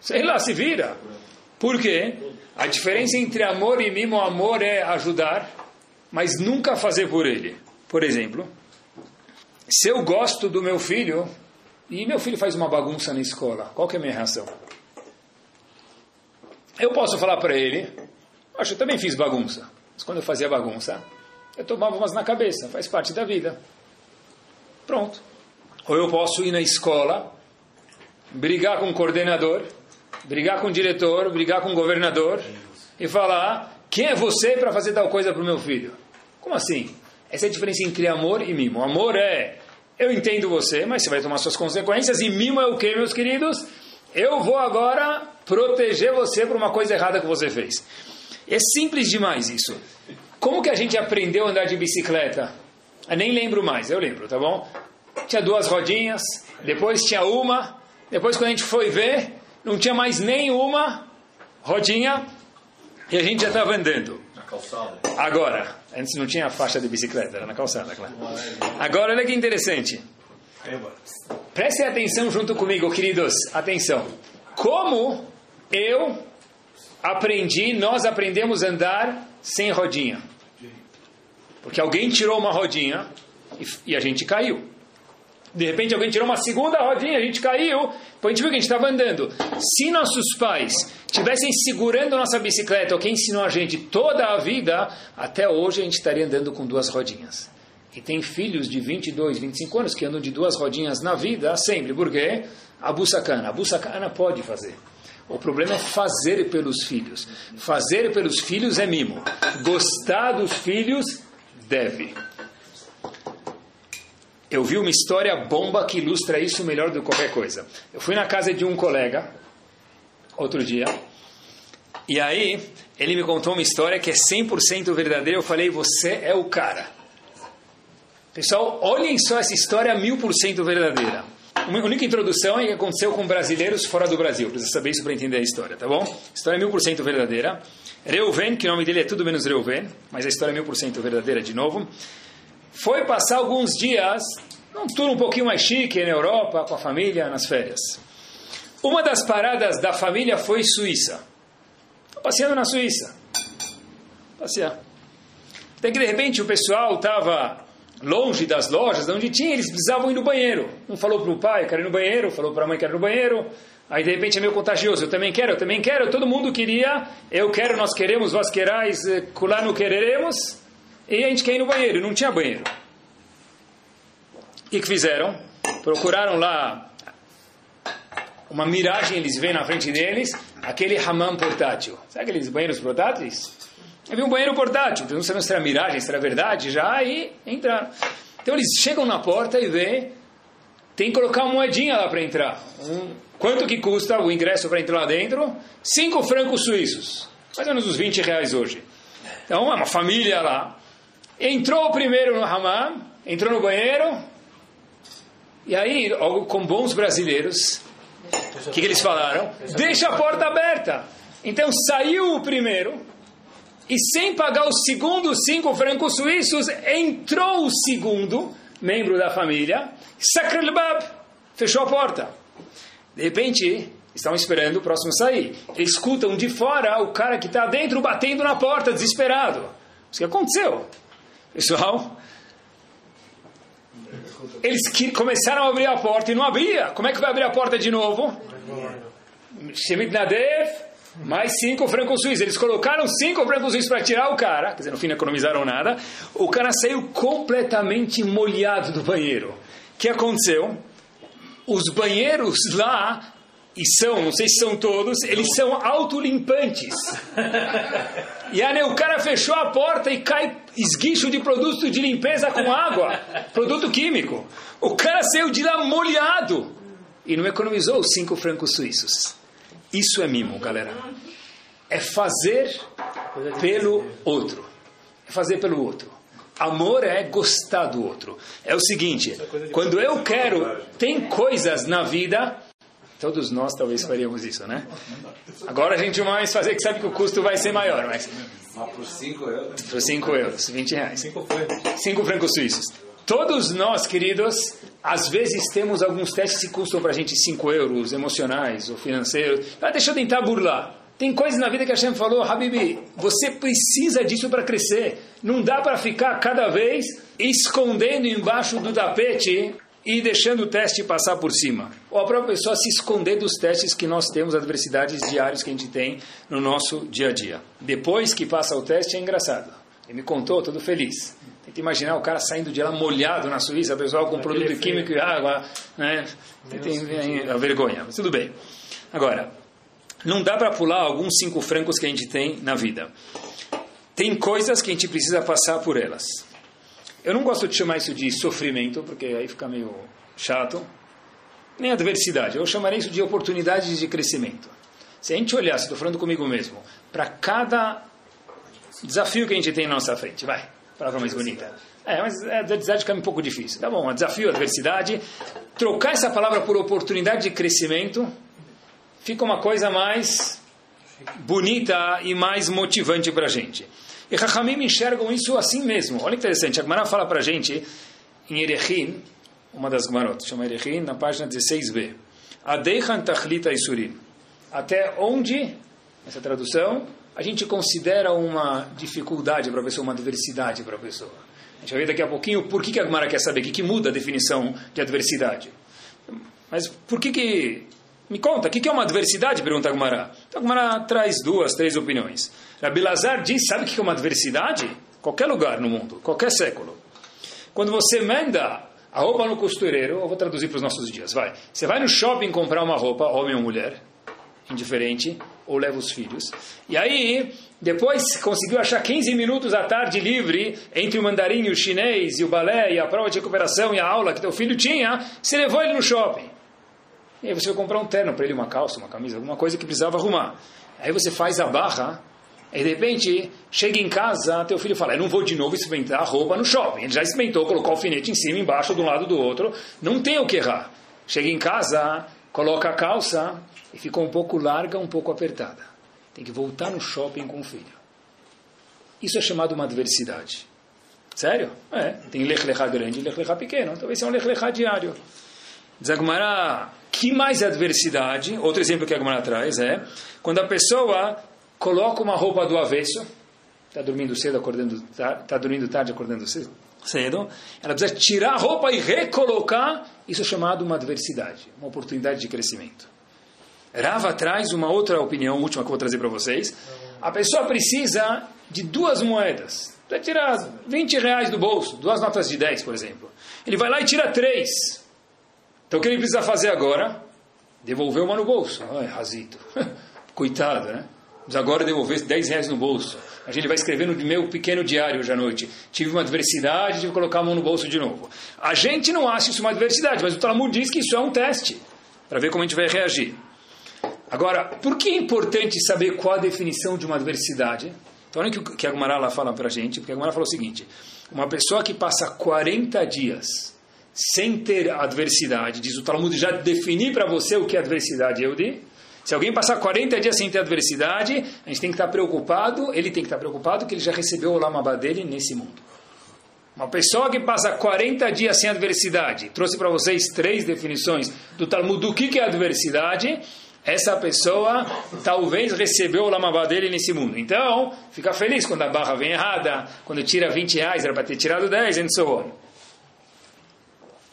sei lá, se vira. Por quê? A diferença entre amor e mimo, amor é ajudar, mas nunca fazer por ele. Por exemplo, se eu gosto do meu filho e meu filho faz uma bagunça na escola, qual que é a minha reação? Eu posso falar para ele, acho que eu também fiz bagunça, mas quando eu fazia bagunça, eu tomava umas na cabeça, faz parte da vida. Pronto. Ou eu posso ir na escola, brigar com o coordenador, brigar com o diretor, brigar com o governador e falar: quem é você para fazer tal coisa para o meu filho? Como assim? Essa é a diferença entre amor e mimo. Amor é eu entendo você, mas você vai tomar suas consequências. E mimo é o que, meus queridos? Eu vou agora proteger você por uma coisa errada que você fez. É simples demais isso. Como que a gente aprendeu a andar de bicicleta? Eu nem lembro mais, eu lembro, tá bom? Tinha duas rodinhas, depois tinha uma, depois quando a gente foi ver, não tinha mais nenhuma rodinha e a gente já estava andando. Calçada. Agora, antes não tinha faixa de bicicleta, era na calçada, claro. Agora, olha que interessante. Prestem atenção junto comigo, queridos. Atenção. Como eu aprendi, nós aprendemos a andar sem rodinha. Porque alguém tirou uma rodinha e, e a gente caiu. De repente alguém tirou uma segunda rodinha, a gente caiu, a gente viu que a gente estava andando. Se nossos pais tivessem segurando nossa bicicleta, ou quem ensinou a gente toda a vida, até hoje a gente estaria andando com duas rodinhas. E tem filhos de 22, 25 anos que andam de duas rodinhas na vida sempre. Por quê? Abu Sakana. Abu Sakana pode fazer. O problema é fazer pelos filhos. Fazer pelos filhos é mimo. Gostar dos filhos deve. Eu vi uma história bomba que ilustra isso melhor do que qualquer coisa. Eu fui na casa de um colega, outro dia, e aí ele me contou uma história que é 100% verdadeira. Eu falei, você é o cara. Pessoal, olhem só essa história mil por cento verdadeira. Uma única introdução é que aconteceu com brasileiros fora do Brasil. Precisa saber isso para entender a história, tá bom? História mil por cento verdadeira. Reuven, que o nome dele é tudo menos Reuven, mas a história é mil por cento verdadeira de novo foi passar alguns dias, num tour um pouquinho mais chique na Europa, com a família, nas férias. Uma das paradas da família foi Suíça. Passeando na Suíça. Passear. Até que de repente o pessoal estava longe das lojas, onde tinha, eles precisavam ir no banheiro. Um falou para o pai, quero ir no banheiro, falou para a mãe, quero ir no banheiro. Aí de repente é meio contagioso, eu também quero, eu também quero, todo mundo queria, eu quero, nós queremos, vós querais, culano quereremos. E a gente quer ir no banheiro, não tinha banheiro. O que, fizeram? Procuraram lá uma miragem, eles veem na frente deles, aquele hammam portátil. Sabe aqueles banheiros portáteis? Havia um banheiro portátil, então não sabem se era miragem, se era verdade, já, e entraram. Então eles chegam na porta e vê, tem que colocar uma moedinha lá para entrar. Um, quanto que custa o ingresso para entrar lá dentro? Cinco francos suíços. Mais ou menos uns 20 reais hoje. Então, é uma família lá. Entrou primeiro no hammam, entrou no banheiro, e aí, com bons brasileiros, o que, que eles falaram? Deixa a porta aberta. Então saiu o primeiro, e sem pagar os segundos cinco francos suíços, entrou o segundo membro da família, Sakrelbab, fechou a porta. De repente, estão esperando o próximo sair. Eles escutam de fora o cara que está dentro batendo na porta, desesperado. O que aconteceu? Pessoal, eles começaram a abrir a porta e não abria. Como é que vai abrir a porta de novo? Shemit Nadev, mais cinco francos suíços. Eles colocaram cinco francos suíços para tirar o cara, quer dizer, no fim não economizaram nada. O cara saiu completamente molhado do banheiro. O que aconteceu? Os banheiros lá e são, não sei se são todos, eles são autolimpantes. (laughs) E aí o cara fechou a porta e cai esguicho de produto de limpeza com água, produto químico. O cara saiu de lá molhado e não economizou os cinco francos suíços. Isso é mimo, galera. É fazer pelo outro. É fazer pelo outro. Amor é gostar do outro. É o seguinte, quando eu quero, tem coisas na vida, todos nós talvez faríamos isso, né? Agora a gente mais fazer que sabe que o custo vai ser maior, mas... Por 5 euros. Por 5 euros, 20 reais. 5 francos. 5 francos suíços. Todos nós, queridos, às vezes temos alguns testes que custam para a gente 5 euros, emocionais ou financeiros. Ah, deixa eu tentar burlar. Tem coisas na vida que a Hashem falou, Habibi, você precisa disso para crescer. Não dá para ficar cada vez escondendo embaixo do tapete e deixando o teste passar por cima. Ou a própria pessoa se esconder dos testes que nós temos, adversidades diárias que a gente tem no nosso dia a dia. Depois que passa o teste, é engraçado. Ele me contou, todo feliz. Tenta imaginar o cara saindo de lá molhado na Suíça, pessoal com produto químico e água, né? Tem a vergonha. Mas tudo bem. Agora, não dá para pular alguns cinco francos que a gente tem na vida. Tem coisas que a gente precisa passar por elas. Eu não gosto de chamar isso de sofrimento, porque aí fica meio chato. Nem adversidade. Eu chamaria isso de oportunidades de crescimento. Se a gente olhar, estou falando comigo mesmo, para cada desafio que a gente tem na nossa frente, vai, palavra mais bonita. É, mas a adversidade fica um pouco difícil. Tá bom, desafio, adversidade. Trocar essa palavra por oportunidade de crescimento fica uma coisa mais bonita e mais motivante para a gente. E Rahamim enxergam isso assim mesmo. Olha que interessante, a Gemara fala para a gente em Erechim, uma das Gemarot, chama Erechim, na página 16b. Adeichan tachlita isurim. Até onde, essa tradução, a gente considera uma dificuldade para a pessoa, uma adversidade para a pessoa. A gente vai ver daqui a pouquinho por que, que a Gemara quer saber, o que, que muda a definição de adversidade. Mas por que, que me conta, o que é uma adversidade? Pergunta a Gumara. Então a Gumara traz duas, três opiniões. Rabi Lazar diz, sabe o que é uma adversidade? Qualquer lugar no mundo, qualquer século. Quando você manda a roupa no costureiro, eu vou traduzir para os nossos dias, vai. Você vai no shopping comprar uma roupa, homem ou mulher, indiferente, ou leva os filhos. E aí, depois conseguiu achar 15 minutos à tarde livre entre o mandarim o chinês, e o balé, e a prova de recuperação, e a aula que teu filho tinha, você levou ele no shopping. E aí você vai comprar um terno para ele, uma calça, uma camisa, alguma coisa que precisava arrumar. Aí você faz a barra, e de repente chega em casa, teu filho fala: Eu não vou de novo experimentar a roupa no shopping. Ele já experimentou, colocou o alfinete em cima, embaixo, de um lado do outro. Não tem o que errar. Chega em casa, coloca a calça e ficou um pouco larga, um pouco apertada. Tem que voltar no shopping com o filho. Isso é chamado uma adversidade. Sério? É. Tem lech grande e lech pequeno. Talvez seja um lech diário. Zagmará que mais adversidade, outro exemplo que a Gemara traz é quando a pessoa coloca uma roupa do avesso, está dormindo cedo, acordando tarde, está dormindo tarde, acordando cedo, cedo, ela precisa tirar a roupa e recolocar, isso é chamado uma adversidade, uma oportunidade de crescimento. Rava traz uma outra opinião, última que eu vou trazer para vocês. A pessoa precisa de duas moedas. Vai tirar 20 reais do bolso, duas notas de 10, por exemplo. Ele vai lá e tira três. Então o que ele precisa fazer agora? Devolver uma no bolso. Ai, razito. (laughs) Coitado, né? Agora devolver 10 reais no bolso. A gente vai escrever no meu pequeno diário hoje à noite. Tive uma adversidade, tive que colocar a mão no bolso de novo. A gente não acha isso uma adversidade, mas o Talmud diz que isso é um teste. Para ver como a gente vai reagir. Agora, por que é importante saber qual a definição de uma adversidade? Então, olha o que a Gumarala fala para a gente, porque a Gumarala fala o seguinte: uma pessoa que passa 40 dias sem ter adversidade. Diz o Talmud, já defini para você o que é adversidade, Eudi. Se alguém passar 40 dias sem ter adversidade, a gente tem que estar preocupado, ele tem que estar preocupado que ele já recebeu o lamabá dele nesse mundo. Uma pessoa que passa 40 dias sem adversidade, trouxe para vocês três definições do Talmud do que é adversidade, essa pessoa talvez recebeu o lamabá dele nesse mundo. Então, fica feliz quando a barra vem errada, quando tira 20 reais, era para ter tirado 10, e so on.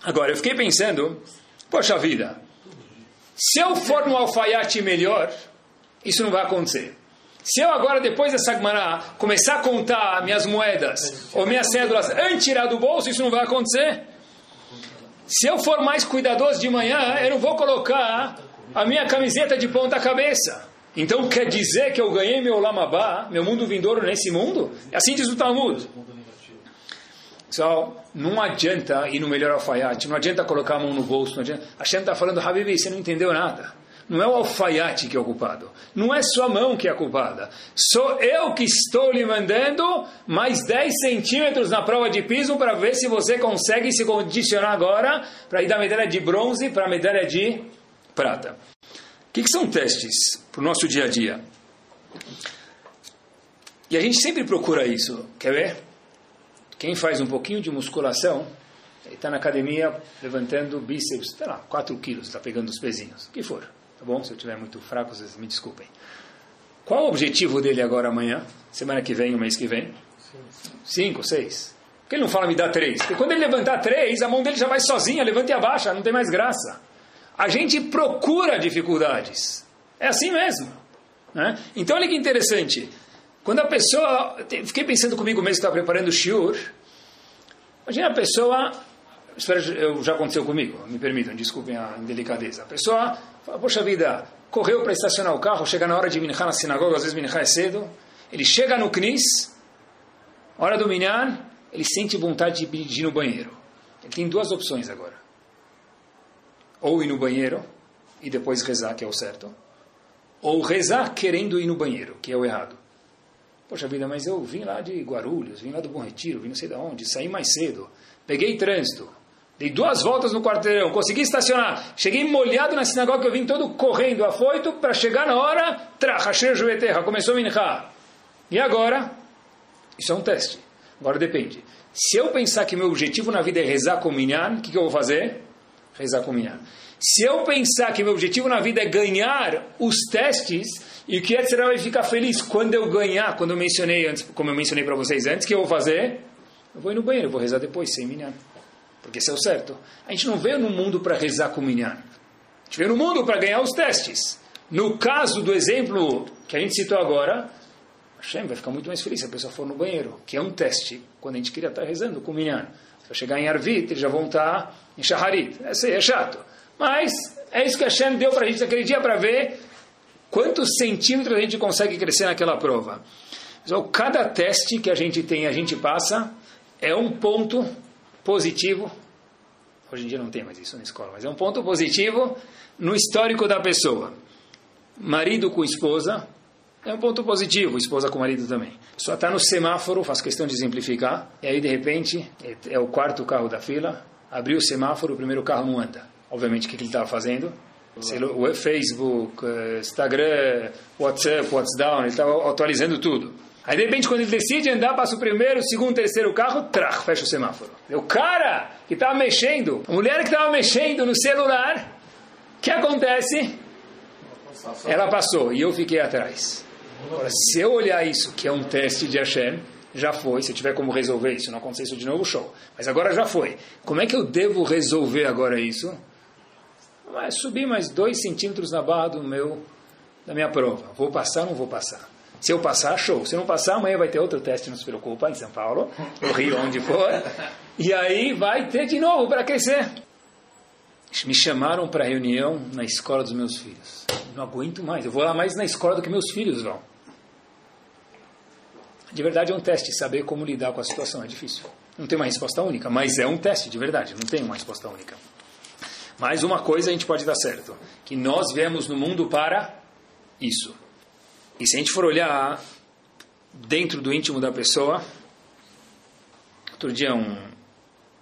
Agora, eu fiquei pensando, poxa vida, se eu for no alfaiate melhor, isso não vai acontecer. Se eu agora, depois dessa Sagmará, começar a contar minhas moedas ou minhas cédulas antes de tirar do bolso, isso não vai acontecer. Se eu for mais cuidadoso de manhã, eu não vou colocar a minha camiseta de ponta cabeça. Então quer dizer que eu ganhei meu lamabá, meu mundo vindouro nesse mundo? É assim diz o Talmud. Pessoal, não adianta ir no melhor alfaiate, não adianta colocar a mão no bolso, não adianta. A Shem está falando, Habibi, você não entendeu nada. Não é o alfaiate que é o culpado. Não é sua mão que é a culpada. Sou eu que estou lhe mandando mais 10 centímetros na prova de piso para ver se você consegue se condicionar agora para ir da medalha de bronze para a medalha de prata. O que, que são testes para o nosso dia a dia? E a gente sempre procura isso. Quer ver? Quem faz um pouquinho de musculação, está na academia levantando bíceps, sei lá, 4 quilos, está pegando os pezinhos, o que for. Tá bom? Se eu estiver muito fraco, vocês me desculpem. Qual o objetivo dele agora amanhã? Semana que vem, o mês que vem? Cinco, seis. Por que ele não fala me dá três? Porque quando ele levantar três, a mão dele já vai sozinha, levanta e abaixa, não tem mais graça. A gente procura dificuldades. É assim mesmo. Né? Então olha que interessante. Quando a pessoa. Fiquei pensando comigo mesmo, estava preparando o shiur. Imagina a pessoa. Espero, já aconteceu comigo, me permitam, desculpem a indelicadeza. A pessoa fala, poxa vida, correu para estacionar o carro, chega na hora de minhar na sinagoga, às vezes minhar é cedo. Ele chega no Knis, hora do minhar, ele sente vontade de ir no banheiro. Ele tem duas opções agora. Ou ir no banheiro e depois rezar, que é o certo. Ou rezar querendo ir no banheiro, que é o errado. Poxa vida, mas eu vim lá de Guarulhos, vim lá do Bom Retiro, vim não sei de onde, saí mais cedo, peguei trânsito, dei duas voltas no quarteirão, consegui estacionar, cheguei molhado na sinagoga eu vim todo correndo, afoito, para chegar na hora, trachasher juveterra, começou a minchar. E agora? Isso é um teste. Agora depende. Se eu pensar que meu objetivo na vida é rezar com minyan, o que, que eu vou fazer? Rezar com minyan. Se eu pensar que meu objetivo na vida é ganhar os testes, e o que Yetzirah vai ficar feliz quando eu ganhar, quando eu mencionei antes, como eu mencionei para vocês antes, que eu vou fazer? Eu vou ir no banheiro, vou rezar depois, sem minyan. Porque isso é o certo. A gente não veio no mundo para rezar com minyan. A gente veio no mundo para ganhar os testes. No caso do exemplo que a gente citou agora, Hashem vai ficar muito mais feliz se a pessoa for no banheiro, que é um teste, quando a gente queria estar rezando com minyan. Se eu chegar em Arvit, eles já vão estar em Shaharit. Aí é chato. Mas é isso que Hashem deu para a gente naquele dia para ver quantos centímetros a gente consegue crescer naquela prova. Então, cada teste que a gente tem, a gente passa, é um ponto positivo. Hoje em dia não tem mais isso na escola, mas é um ponto positivo no histórico da pessoa. Marido com esposa é um ponto positivo, esposa com marido também. Só está no semáforo, faço questão de exemplificar, e aí de repente é o quarto carro da fila, abriu o semáforo, o primeiro carro não anda. Obviamente, o que ele estava fazendo? O Facebook, eh, Instagram, WhatsApp, WhatsApp, ele estava atualizando tudo. Aí, de repente, quando ele decide andar, passa o primeiro, o segundo, o terceiro carro, trach, fecha o semáforo. O cara que estava mexendo, a mulher que estava mexendo no celular, o que acontece? Ela passou e eu fiquei atrás. Agora, se eu olhar isso, que é um teste de Hashem, já foi. Se eu tiver como resolver isso, não acontecer isso de novo, show. Mas agora já foi. Como é que eu devo resolver agora isso? Vai subir mais dois centímetros na barra do meu, da minha prova. Vou passar ou não vou passar? Se eu passar, show. Se não passar, amanhã vai ter outro teste, não se preocupa, em São Paulo, no Rio, onde for. E aí vai ter de novo para crescer. Me chamaram para reunião na escola dos meus filhos. Não aguento mais. Eu vou lá mais na escola do que meus filhos vão. De verdade é um teste, saber como lidar com a situação é difícil. Não tem uma resposta única, mas é um teste de verdade, não tem uma resposta única. Mas uma coisa a gente pode dar certo, que nós viemos no mundo para isso. E se a gente for olhar dentro do íntimo da pessoa, outro dia um...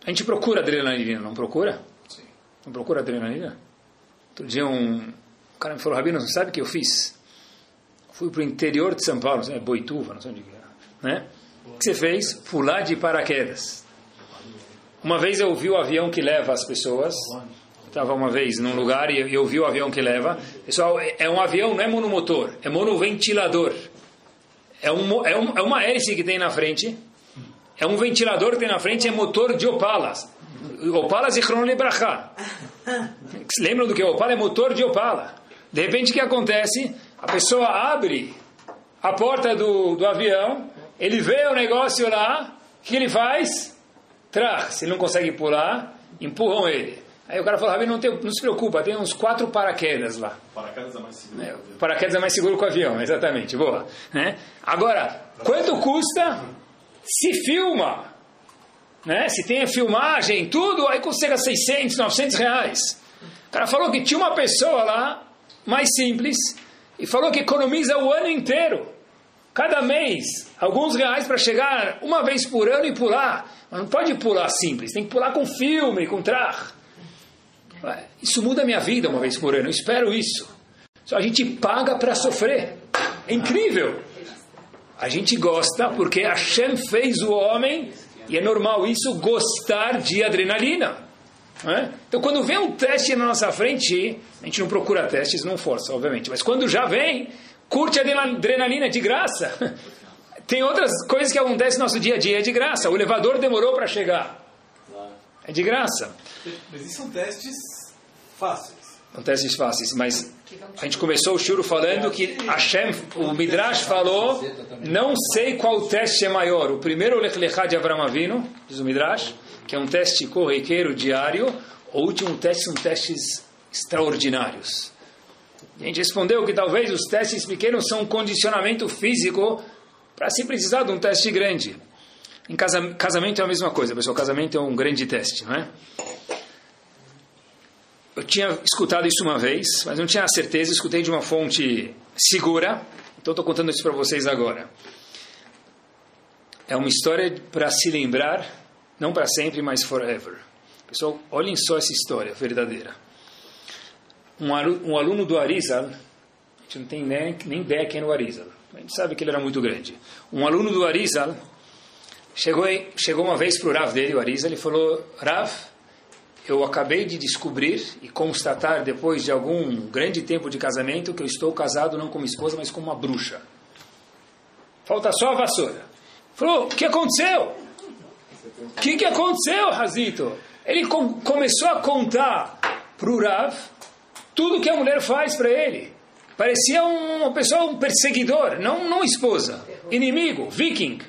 A gente procura adrenalina, não procura? Sim. Não procura adrenalina? Outro dia um, um cara me falou, Rabino, você sabe o que eu fiz? Fui para o interior de São Paulo, é Boituva, não sei onde é. Né? O que você fez? Pular de paraquedas. Uma vez eu vi o avião que leva as pessoas estava uma vez num lugar e eu vi o avião que leva. Pessoal, é, é um avião, não é monomotor, é monoventilador. É, um, é, um, é uma hélice que tem na frente, é um ventilador que tem na frente, é motor de Opalas. Opalas e Chronolibrachá. (laughs) Lembram do que é Opala? É motor de Opala. De repente, o que acontece? A pessoa abre a porta do, do avião, ele vê o negócio lá, o que ele faz? Traz. Se ele não consegue pular, empurram ele. Aí o cara falou, Rabi, não, tem, não se preocupa, tem uns quatro paraquedas lá. Paraquedas é mais seguro. É, paraquedas é mais seguro que o avião, exatamente, boa. Né? Agora, quanto custa? Se filma. Né? Se tem a filmagem, tudo, aí custa 600, 900 reais. O cara falou que tinha uma pessoa lá, mais simples e falou que economiza o ano inteiro. Cada mês, alguns reais para chegar uma vez por ano e pular. Mas não pode pular simples, tem que pular com filme, com trar. Isso muda a minha vida uma vez por ano, eu espero isso. Só a gente paga para sofrer. É incrível. A gente gosta porque Hashem fez o homem e é normal isso gostar de adrenalina. É? Então, quando vem um teste na nossa frente, a gente não procura testes, não força, obviamente. Mas quando já vem, curte a adrenalina de graça. (laughs) Tem outras coisas que acontecem no nosso dia a dia, de graça. O elevador demorou para chegar. É de graça. Mas isso são testes fáceis. São testes fáceis, mas a gente começou o shuro falando que Hashem, o Midrash falou, não sei qual teste é maior. O primeiro, o Lech Lechá de Avram Avinu, diz o Midrash, que é um teste corriqueiro diário, o último teste são testes extraordinários. E a gente respondeu que talvez os testes pequenos são um condicionamento físico para se precisar de um teste grande. Em casamento é a mesma coisa, pessoal. Casamento é um grande teste, não é? Eu tinha escutado isso uma vez, mas não tinha certeza. Escutei de uma fonte segura, então estou contando isso para vocês agora. É uma história para se lembrar, não para sempre, mas forever. Pessoal, olhem só essa história verdadeira. Um aluno, um aluno do Arizal, a gente não tem nem, nem ideia quem é o Arizal, a gente sabe que ele era muito grande. Um aluno do Arizal chegou, chegou uma vez para o Rav dele, o Arizal, e falou: Rav, eu acabei de descobrir e constatar, depois de algum grande tempo de casamento, que eu estou casado não como esposa, mas como uma bruxa. Falta só a vassoura. Falou: O que aconteceu? O que, que aconteceu, Razito? Ele com, começou a contar para o Rav tudo que a mulher faz para ele. Parecia uma pessoa, um perseguidor, não, não esposa, inimigo, viking.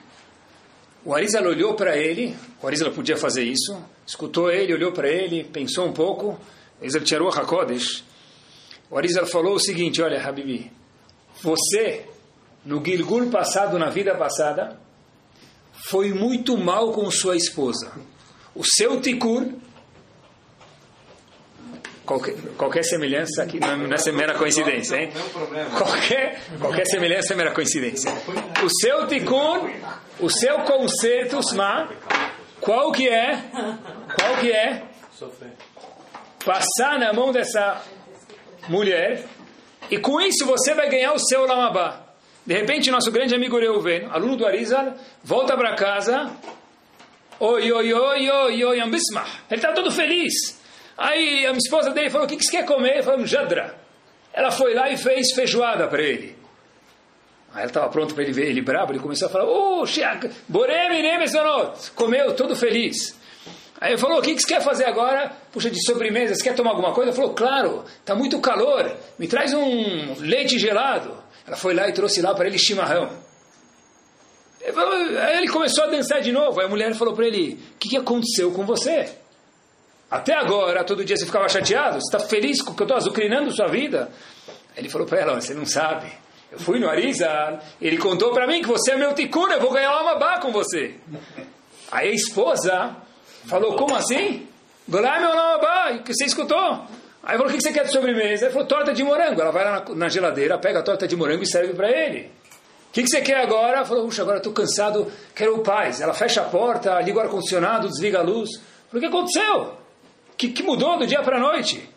O Arizal olhou para ele, o Arizal podia fazer isso, escutou ele, olhou para ele, pensou um pouco, Arizal tirou HaKodesh. O Arizal falou o seguinte, olha, Habibi, você, no Gilgul passado, na vida passada, foi muito mal com sua esposa. O seu tikur Qualquer, qualquer semelhança aqui não, é mera coincidência, hein? Qualquer, qualquer semelhança é mera coincidência. O seu tikkun, o seu conserto, Sma, qual que é? Qual que é? Passar na mão dessa mulher e com isso você vai ganhar o seu lamabá. De repente, nosso grande amigo Reuven, aluno do Arizal, volta para casa. Oi, oi, oi, oi, oi, ambismah. Ele está todo feliz. Aí a esposa dele falou: O que, que você quer comer? Ele falou: Jadra. Ela foi lá e fez feijoada para ele. Aí ela estava pronto para ele ver ele bravo. Ele começou a falar: Oh, Shiak, Boreme Nemesonot. Comeu, todo feliz. Aí ele falou: O que, que você quer fazer agora? Puxa, de sobremesa, você quer tomar alguma coisa? Ele falou: Claro, está muito calor. Me traz um leite gelado. Ela foi lá e trouxe lá para ele chimarrão. Ele falou, aí ele começou a dançar de novo. Aí a mulher falou para ele: O que, que aconteceu com você? Até agora, todo dia você ficava chateado? Você está feliz com que eu estou azucrinando sua vida? Ele falou para ela, você não sabe. Eu fui no Arizal, ele contou para mim que você é meu ticuna, eu vou ganhar uma babá com você. Aí a esposa falou, como assim? Ganhar meu lamabá, que você escutou? Aí falou, o que você quer de sobremesa? Ele falou, torta de morango. Ela vai lá na, geladeira, pega a torta de morango e serve para ele. O que, você quer agora? Ela falou, puxa, agora estou cansado, quero paz. Ela fecha a porta, liga o ar-condicionado, desliga a luz. Falou, o que aconteceu? que, que mudou do dia para a noite?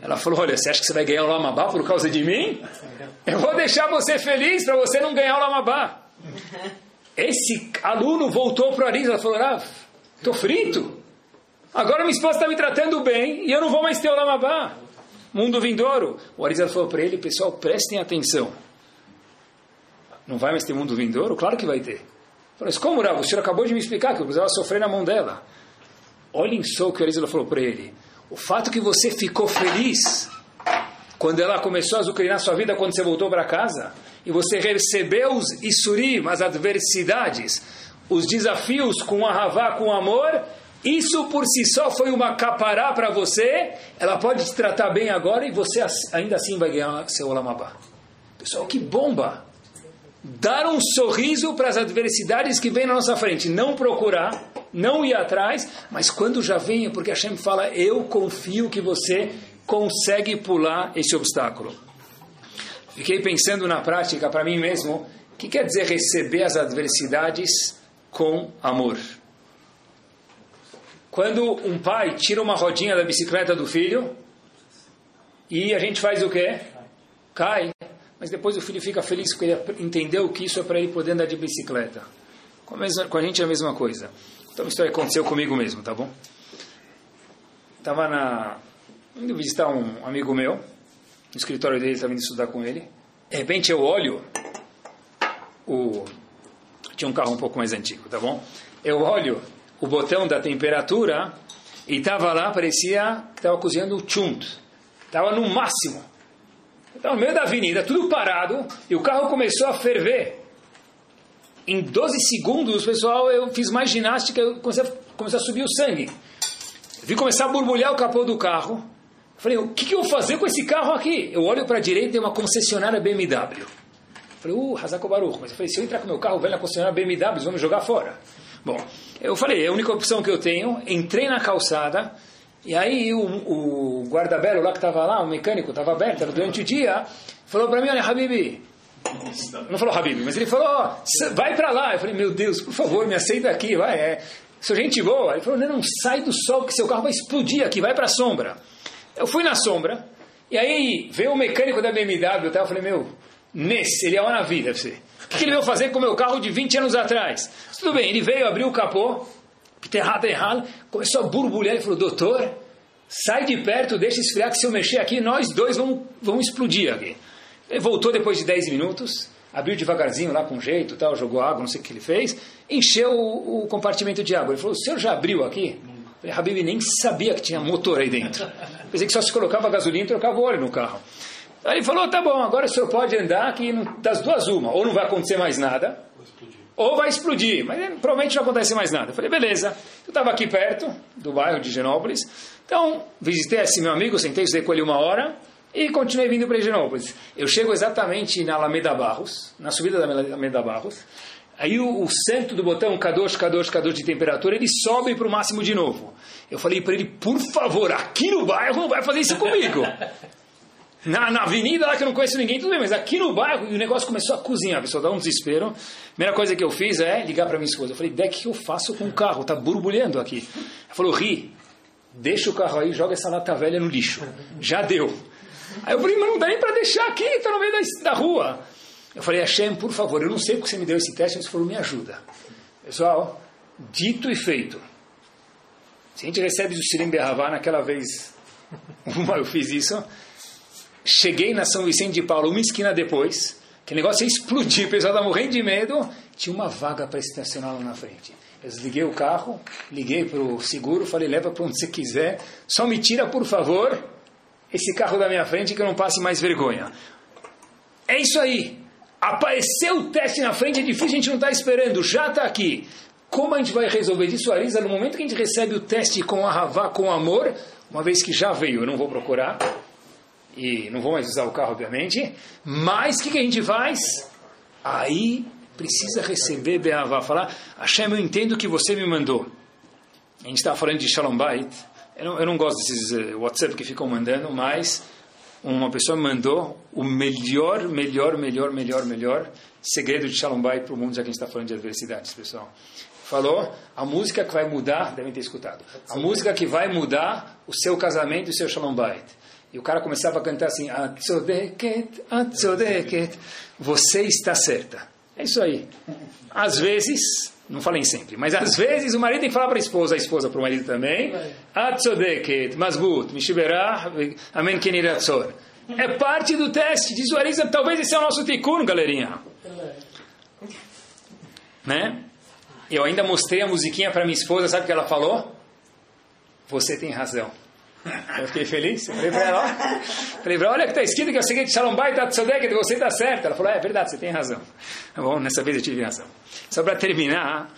Ela falou: Olha, você acha que você vai ganhar o Lamabá por causa de mim? Eu vou deixar você feliz para você não ganhar o Lamabá. Esse aluno voltou para o Arisa e falou: Ah, estou frito. Agora minha esposa está me tratando bem e eu não vou mais ter o Lamabá. Mundo vindouro. O Arisa falou para ele: Pessoal, prestem atenção. Não vai mais ter mundo vindouro? Claro que vai ter. Falou: Mas como, Rav? O senhor acabou de me explicar que eu precisava sofrer na mão dela. Olhem só o que a Arizala falou para ele. O fato que você ficou feliz quando ela começou a azucrinar sua vida quando você voltou para casa e você recebeu os isurim, as adversidades, os desafios com a Havá, com amor, isso por si só foi uma capará para você, ela pode te tratar bem agora e você ainda assim vai ganhar seu Olamabá. Pessoal, que bomba! Dar um sorriso para as adversidades que vêm na nossa frente, não procurar, não ir atrás, mas quando já vem, porque Hashem fala, eu confio que você consegue pular esse obstáculo. fiquei pensando na prática para mim mesmo, o que quer dizer receber as adversidades com amor? Quando um pai tira uma rodinha da bicicleta do filho e a gente faz o quê? Cai. Mas depois o filho fica feliz porque ele entendeu que isso é para ele poder andar de bicicleta. Com a, mesma, com a gente é a mesma coisa. Então isso aconteceu comigo mesmo, tá bom? Estava na indo visitar um amigo meu, no escritório dele, estava indo estudar com ele. De repente eu olho o tinha um carro um pouco mais antigo, tá bom? Eu olho o botão da temperatura e estava lá, parecia que estava cozinhando o chunt. Estava no máximo. Estava no meio da avenida, tudo parado, e o carro começou a ferver. Em 12 segundos, pessoal, eu fiz mais ginástica, eu comecei a, comecei a subir o sangue. Vi começar a borbulhar o capô do carro. Falei, o que, que eu vou fazer com esse carro aqui? Eu olho para a direita e tem uma concessionária BMW. Falei, uh, Hazako Baruch. Mas eu falei, se eu entrar com meu carro velho na concessionária BMW, eles vão me jogar fora. Bom, eu falei, é a única opção que eu tenho. Entrei na calçada, e aí o, o guarda-belo lá que estava lá, o mecânico, estava aberto, durante o dia, falou para mim, olha, Habibi, não falou Habib, mas ele falou, vai para lá. Eu falei, meu Deus, por favor, me aceita aqui, vai, é, sou gente boa. Ele falou, não, não, sai do sol que seu carro vai explodir aqui, vai para a sombra. Eu fui na sombra, e aí veio o mecânico da BMW, eu falei, meu, nesse, ele é uma vida, você. O que ele veio fazer com o meu carro de 20 anos atrás? Tudo bem, ele veio, abriu o capô, errado, começou a borbulhar, ele falou, doutor, sai de perto, deixa esfriar, que se eu mexer aqui, nós dois vamos, vamos explodir aqui. Ele voltou depois de 10 minutos, abriu devagarzinho lá com jeito, tal, jogou água, não sei o que ele fez, encheu o, o compartimento de água. Ele falou, o senhor já abriu aqui? Eu falei, Habib nem sabia que tinha motor aí dentro. (laughs) Pensei que só se colocava gasolina e trocava óleo no carro. Aí ele falou, tá bom, agora o senhor pode andar que das duas uma, ou não vai acontecer mais nada, ou vai explodir, mas provavelmente não vai acontecer mais nada. Eu falei, beleza. Eu estava aqui perto do bairro de Genópolis, então visitei esse meu amigo, sentei, estudei com ele uma hora, e continuei vindo para Higienópolis. Eu chego exatamente na Alameda Barros, na subida da Alameda Barros. Aí o, o do botão Kadosh, Kadosh, Kadosh de temperatura, ele sobe para o máximo de novo. Eu falei para ele, por favor, aqui no bairro não vai fazer isso comigo. Na, na avenida lá que eu não conheço ninguém, tudo bem, mas aqui no bairro, e o negócio começou a cozinhar, a pessoa dá um desespero. Primeira coisa que eu fiz é ligar para minha esposa. Eu falei, Deck, o que eu faço com o carro? Está borbulhando aqui. Ela falou, Ri, deixa o carro aí, joga essa lata velha no lixo. Já deu. Aí eu falei, mas não dá nem para deixar aqui, está no meio da, da rua. Eu falei, Hashem, por favor, eu não sei porque você me deu esse teste, mas falou, me ajuda. Pessoal, dito e feito. Se a gente recebe o Sirim Berravá, naquela vez, (laughs) eu fiz isso, cheguei na São Vicente de Paulo, uma esquina depois, que o negócio ia explodir, o pessoal estava morrendo de medo, tinha uma vaga para estacionar lá na frente. Eu desliguei o carro, liguei para o seguro, falei, leva para onde você quiser, só me tira, por favor, esse carro da minha frente que eu não passe mais vergonha. É isso aí. Apareceu o teste na frente, é difícil, a gente não está esperando, já está aqui. Como a gente vai resolver isso, Arisa? No momento que a gente recebe o teste com a Havá, com amor, uma vez que já veio, eu não vou procurar, e não vou mais usar o carro, obviamente, mas o que, que a gente faz? Aí precisa receber Beavá, falar, Hashem, eu entendo que você me mandou. A gente estava falando de Shalom Bait, eu não, eu não gosto desses uh, WhatsApp que ficam mandando, mas uma pessoa mandou o melhor, melhor, melhor, melhor, melhor segredo de Shalom Bay para o mundo, já que a gente está falando de adversidades, pessoal. Falou, a música que vai mudar, devem ter escutado, a música que vai mudar o seu casamento e o seu Shalom Bay. E o cara começava a cantar assim, Atzodeket, Atzodeket, você está certa. É isso aí. Às vezes, não falem sempre, mas às vezes o marido tem que falar para a esposa, a esposa para o marido também. Atzodeket, masbut, mishiberah, amen keniratzor. É parte do teste, Arisa, talvez esse é o nosso tikkun, galerinha. Né? Eu ainda mostrei a musiquinha para minha esposa, sabe o que ela falou? Você tem razão. Eu fiquei feliz. Falei para ela, falei para ela, olha que está escrito que é o seguinte, Shalom Bay Tatsodek, você está certo. Ela falou, é, é verdade, você tem razão. Tá bom, nessa vez eu tive razão. Só para terminar,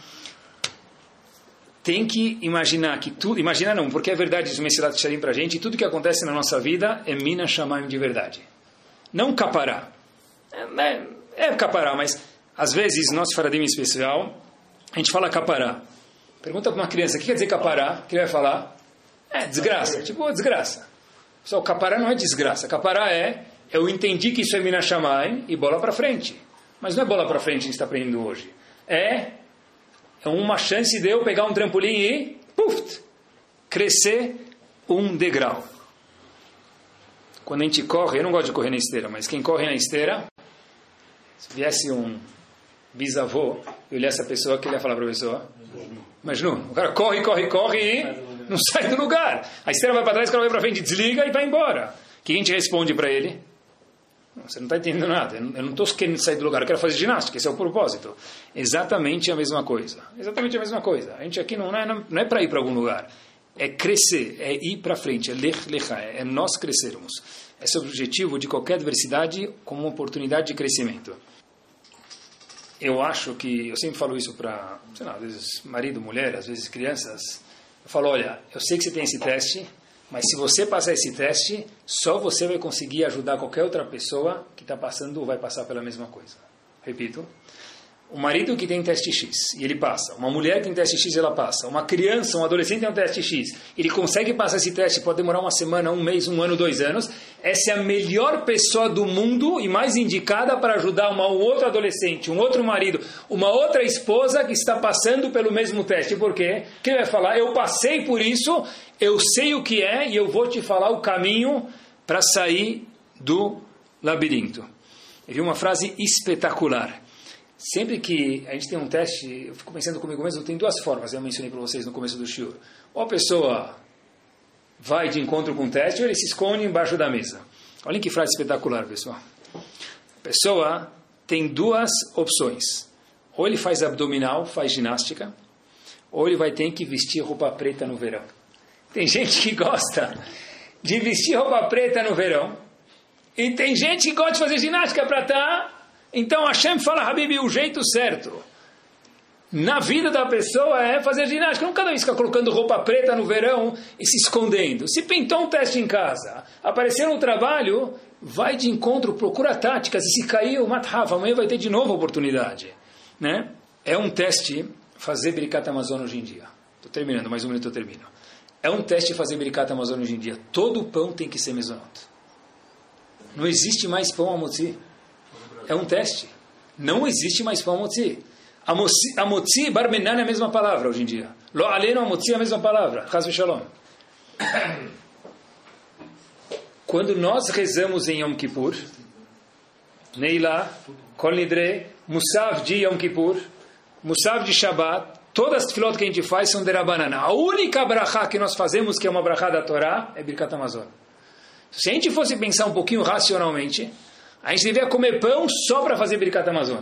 tem que imaginar que tudo, imaginar não, porque é verdade isso Messilat Sharim para a gente, e tudo que acontece na nossa vida é Mina Shamaim de verdade. Não capará. É, é, é capará, mas às vezes, nosso faradim especial, a gente fala capará. Pergunta para uma criança, o que quer dizer capará? O que ele vai falar? É, desgraça. Tipo, desgraça. Só capará não é desgraça. Capará é Eu entendi que isso é Minashamai e bola para frente. Mas não é bola para frente que a gente está aprendendo hoje. É, é uma chance de eu pegar um trampolim e, puf, crescer um degrau. Quando a gente corre, eu não gosto de correr na esteira, mas quem corre na esteira, se viesse um bisavô e olhasse a pessoa, que ele ia falar para a pessoa? Mas não, o cara corre, corre, corre e não sai do lugar. A esteira vai para trás, cara vai para frente, desliga e vai embora. O que a gente responde para ele? Você não está entendendo nada. Eu não estou querendo sair do lugar, eu quero fazer ginástica, esse é o propósito. Exatamente a mesma coisa. Exatamente a mesma coisa. A gente aqui não é, não é para ir para algum lugar. É crescer, é ir para frente, é lech lecha, é nós crescermos. Esse é o objetivo de qualquer adversidade como uma oportunidade de crescimento. Eu acho que, eu sempre falo isso para, sei lá, às vezes marido, mulher, às vezes crianças. Eu falo, olha, eu sei que você tem esse teste, mas se você passar esse teste, só você vai conseguir ajudar qualquer outra pessoa que está passando ou vai passar pela mesma coisa. Repito. Um marido que tem teste X e ele passa. Uma mulher que tem teste X ela passa. Uma criança, um adolescente tem um teste X. Ele consegue passar esse teste, pode demorar uma semana, um mês, um ano, dois anos. Essa é a melhor pessoa do mundo e mais indicada para ajudar uma, um outro adolescente, um outro marido, uma outra esposa que está passando pelo mesmo teste. Por quê? Que ele vai falar, eu passei por isso, eu sei o que é e eu vou te falar o caminho para sair do labirinto. Eu vi uma frase espetacular. Sempre que a gente tem um teste, eu fico pensando comigo mesmo, tem duas formas, eu mencionei para vocês no começo do show. Ou a pessoa vai de encontro com o teste, ou ele se esconde embaixo da mesa. Olhem que frase espetacular, pessoal. A pessoa tem duas opções. Ou ele faz abdominal, faz ginástica, ou ele vai ter que vestir roupa preta no verão. Tem gente que gosta de vestir roupa preta no verão, e tem gente que gosta de fazer ginástica para estar tá então Hashem fala, Habib, o jeito certo na vida da pessoa é fazer ginástica. Não cada vez ficar colocando roupa preta no verão e se escondendo. Se pintou um teste em casa, apareceu no trabalho, vai de encontro, procura táticas. E se cair, o Mathaf, amanhã vai ter de novo a oportunidade. Né? É um teste fazer Birikat Amazon hoje em dia. Estou terminando, mais um minuto eu termino. É um teste fazer Birikat Amazon hoje em dia. Todo pão tem que ser mesonot. Não existe mais pão amotzi é um teste. Não existe mais pão motzi. A motzi e barmenan é a mesma palavra hoje em dia. Lo aleno motzi é a mesma palavra. Chaz shalom. (coughs) Quando nós rezamos em Yom Kippur, Neila, Kol Nidre, Musav de Yom Kippur, Musav de Shabbat, todas as filot que a gente faz são de Rabanana. A única brachá que nós fazemos, que é uma brachá da Torá, é Birkat Amazon. Se a gente fosse pensar um pouquinho racionalmente, a gente devia comer pão só para fazer Birkat Amazon.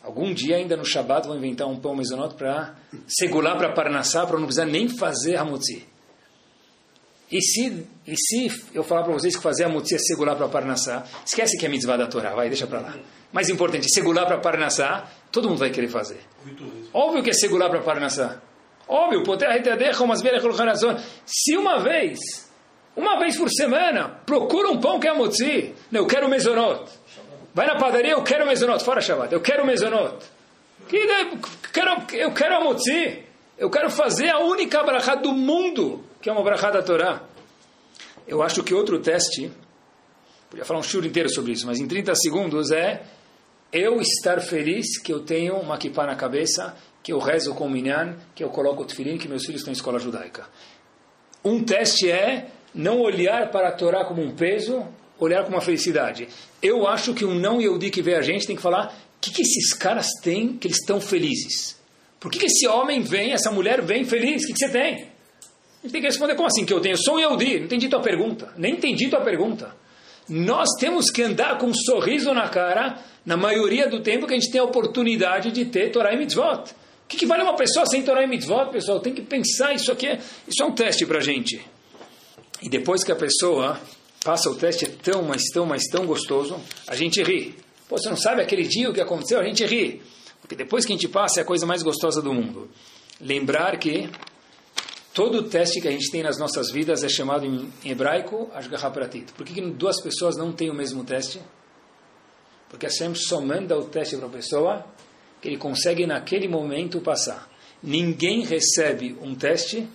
Algum dia ainda no Shabbat vou inventar um pão mesonot para segurar para Parnassá, para não precisar nem fazer Hamutzi. E se, e se eu falar para vocês que fazer Hamutzi é segurar para Parnassá, esquece que é mitzvah da Torá, vai, deixa para lá. Mais importante, segurar para Parnassá, todo mundo vai querer fazer. Óbvio que é segurar para Parnassá. Óbvio, se uma vez uma vez por semana, procura um pão que é motzi. Eu quero mezonot. Vai na padaria, eu quero mezonot. Fora Shabbat, eu quero mezonot. Eu quero, eu quero a motzi. Eu quero fazer a única brachá do mundo, que é uma brachá da Torá. Eu acho que outro teste, podia falar um churro inteiro sobre isso, mas em 30 segundos é eu estar feliz que eu tenho uma kippah na cabeça, que eu rezo com o minyan, que eu coloco o tefilim, que meus filhos estão em escola judaica. Um teste é não olhar para a Torá como um peso, olhar como uma felicidade. Eu acho que um não Yehudi que vê a gente tem que falar o que, que esses caras têm que eles estão felizes. Por que, que esse homem vem, essa mulher vem feliz? O que, que você tem? A gente tem que responder como assim que eu tenho? Eu sou um Yehudi. Não entendi tua pergunta. Nem entendi tua pergunta. Nós temos que andar com um sorriso na cara na maioria do tempo que a gente tem a oportunidade de ter Torá e Mitzvot. O que, que vale uma pessoa sem Torá e Mitzvot, pessoal? Tem que pensar, isso aqui é, isso é um teste para a gente. E depois que a pessoa passa o teste, é tão, mas tão, mas tão gostoso, a gente ri. Pô, você não sabe aquele dia o que aconteceu? A gente ri. Porque depois que a gente passa, é a coisa mais gostosa do mundo. Lembrar que todo teste que a gente tem nas nossas vidas é chamado em hebraico Ashgaha Pratit. Por que, que duas pessoas não têm o mesmo teste? Porque Hashem só manda o teste para a pessoa que ele consegue naquele momento passar. Ninguém recebe um teste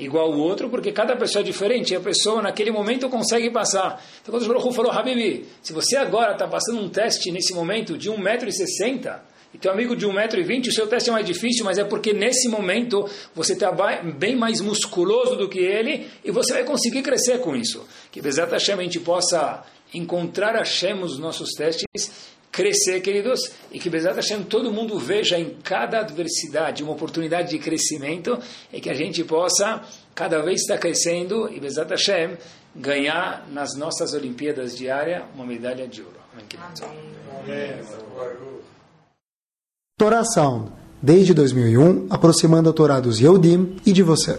igual o outro, porque cada pessoa é diferente e a pessoa naquele momento consegue passar. Então quando o Baruch falou, Habibi, se você agora está passando um teste nesse momento de 1,60m, e teu amigo de 1,20m, o seu teste é mais difícil, mas é porque nesse momento você está bem mais musculoso do que ele e você vai conseguir crescer com isso. Que Bezat Hashem a gente possa encontrar Hashem nos nossos testes, crescer, queridos, e que Bezat Hashem todo mundo veja em cada adversidade uma oportunidade de crescimento e que a gente possa cada vez estar crescendo e Bezat Hashem ganhar nas nossas Olimpíadas diárias uma medalha de ouro. Amém. Torá Sound, desde 2001, aproximando a Torá dos Yehudim e de você.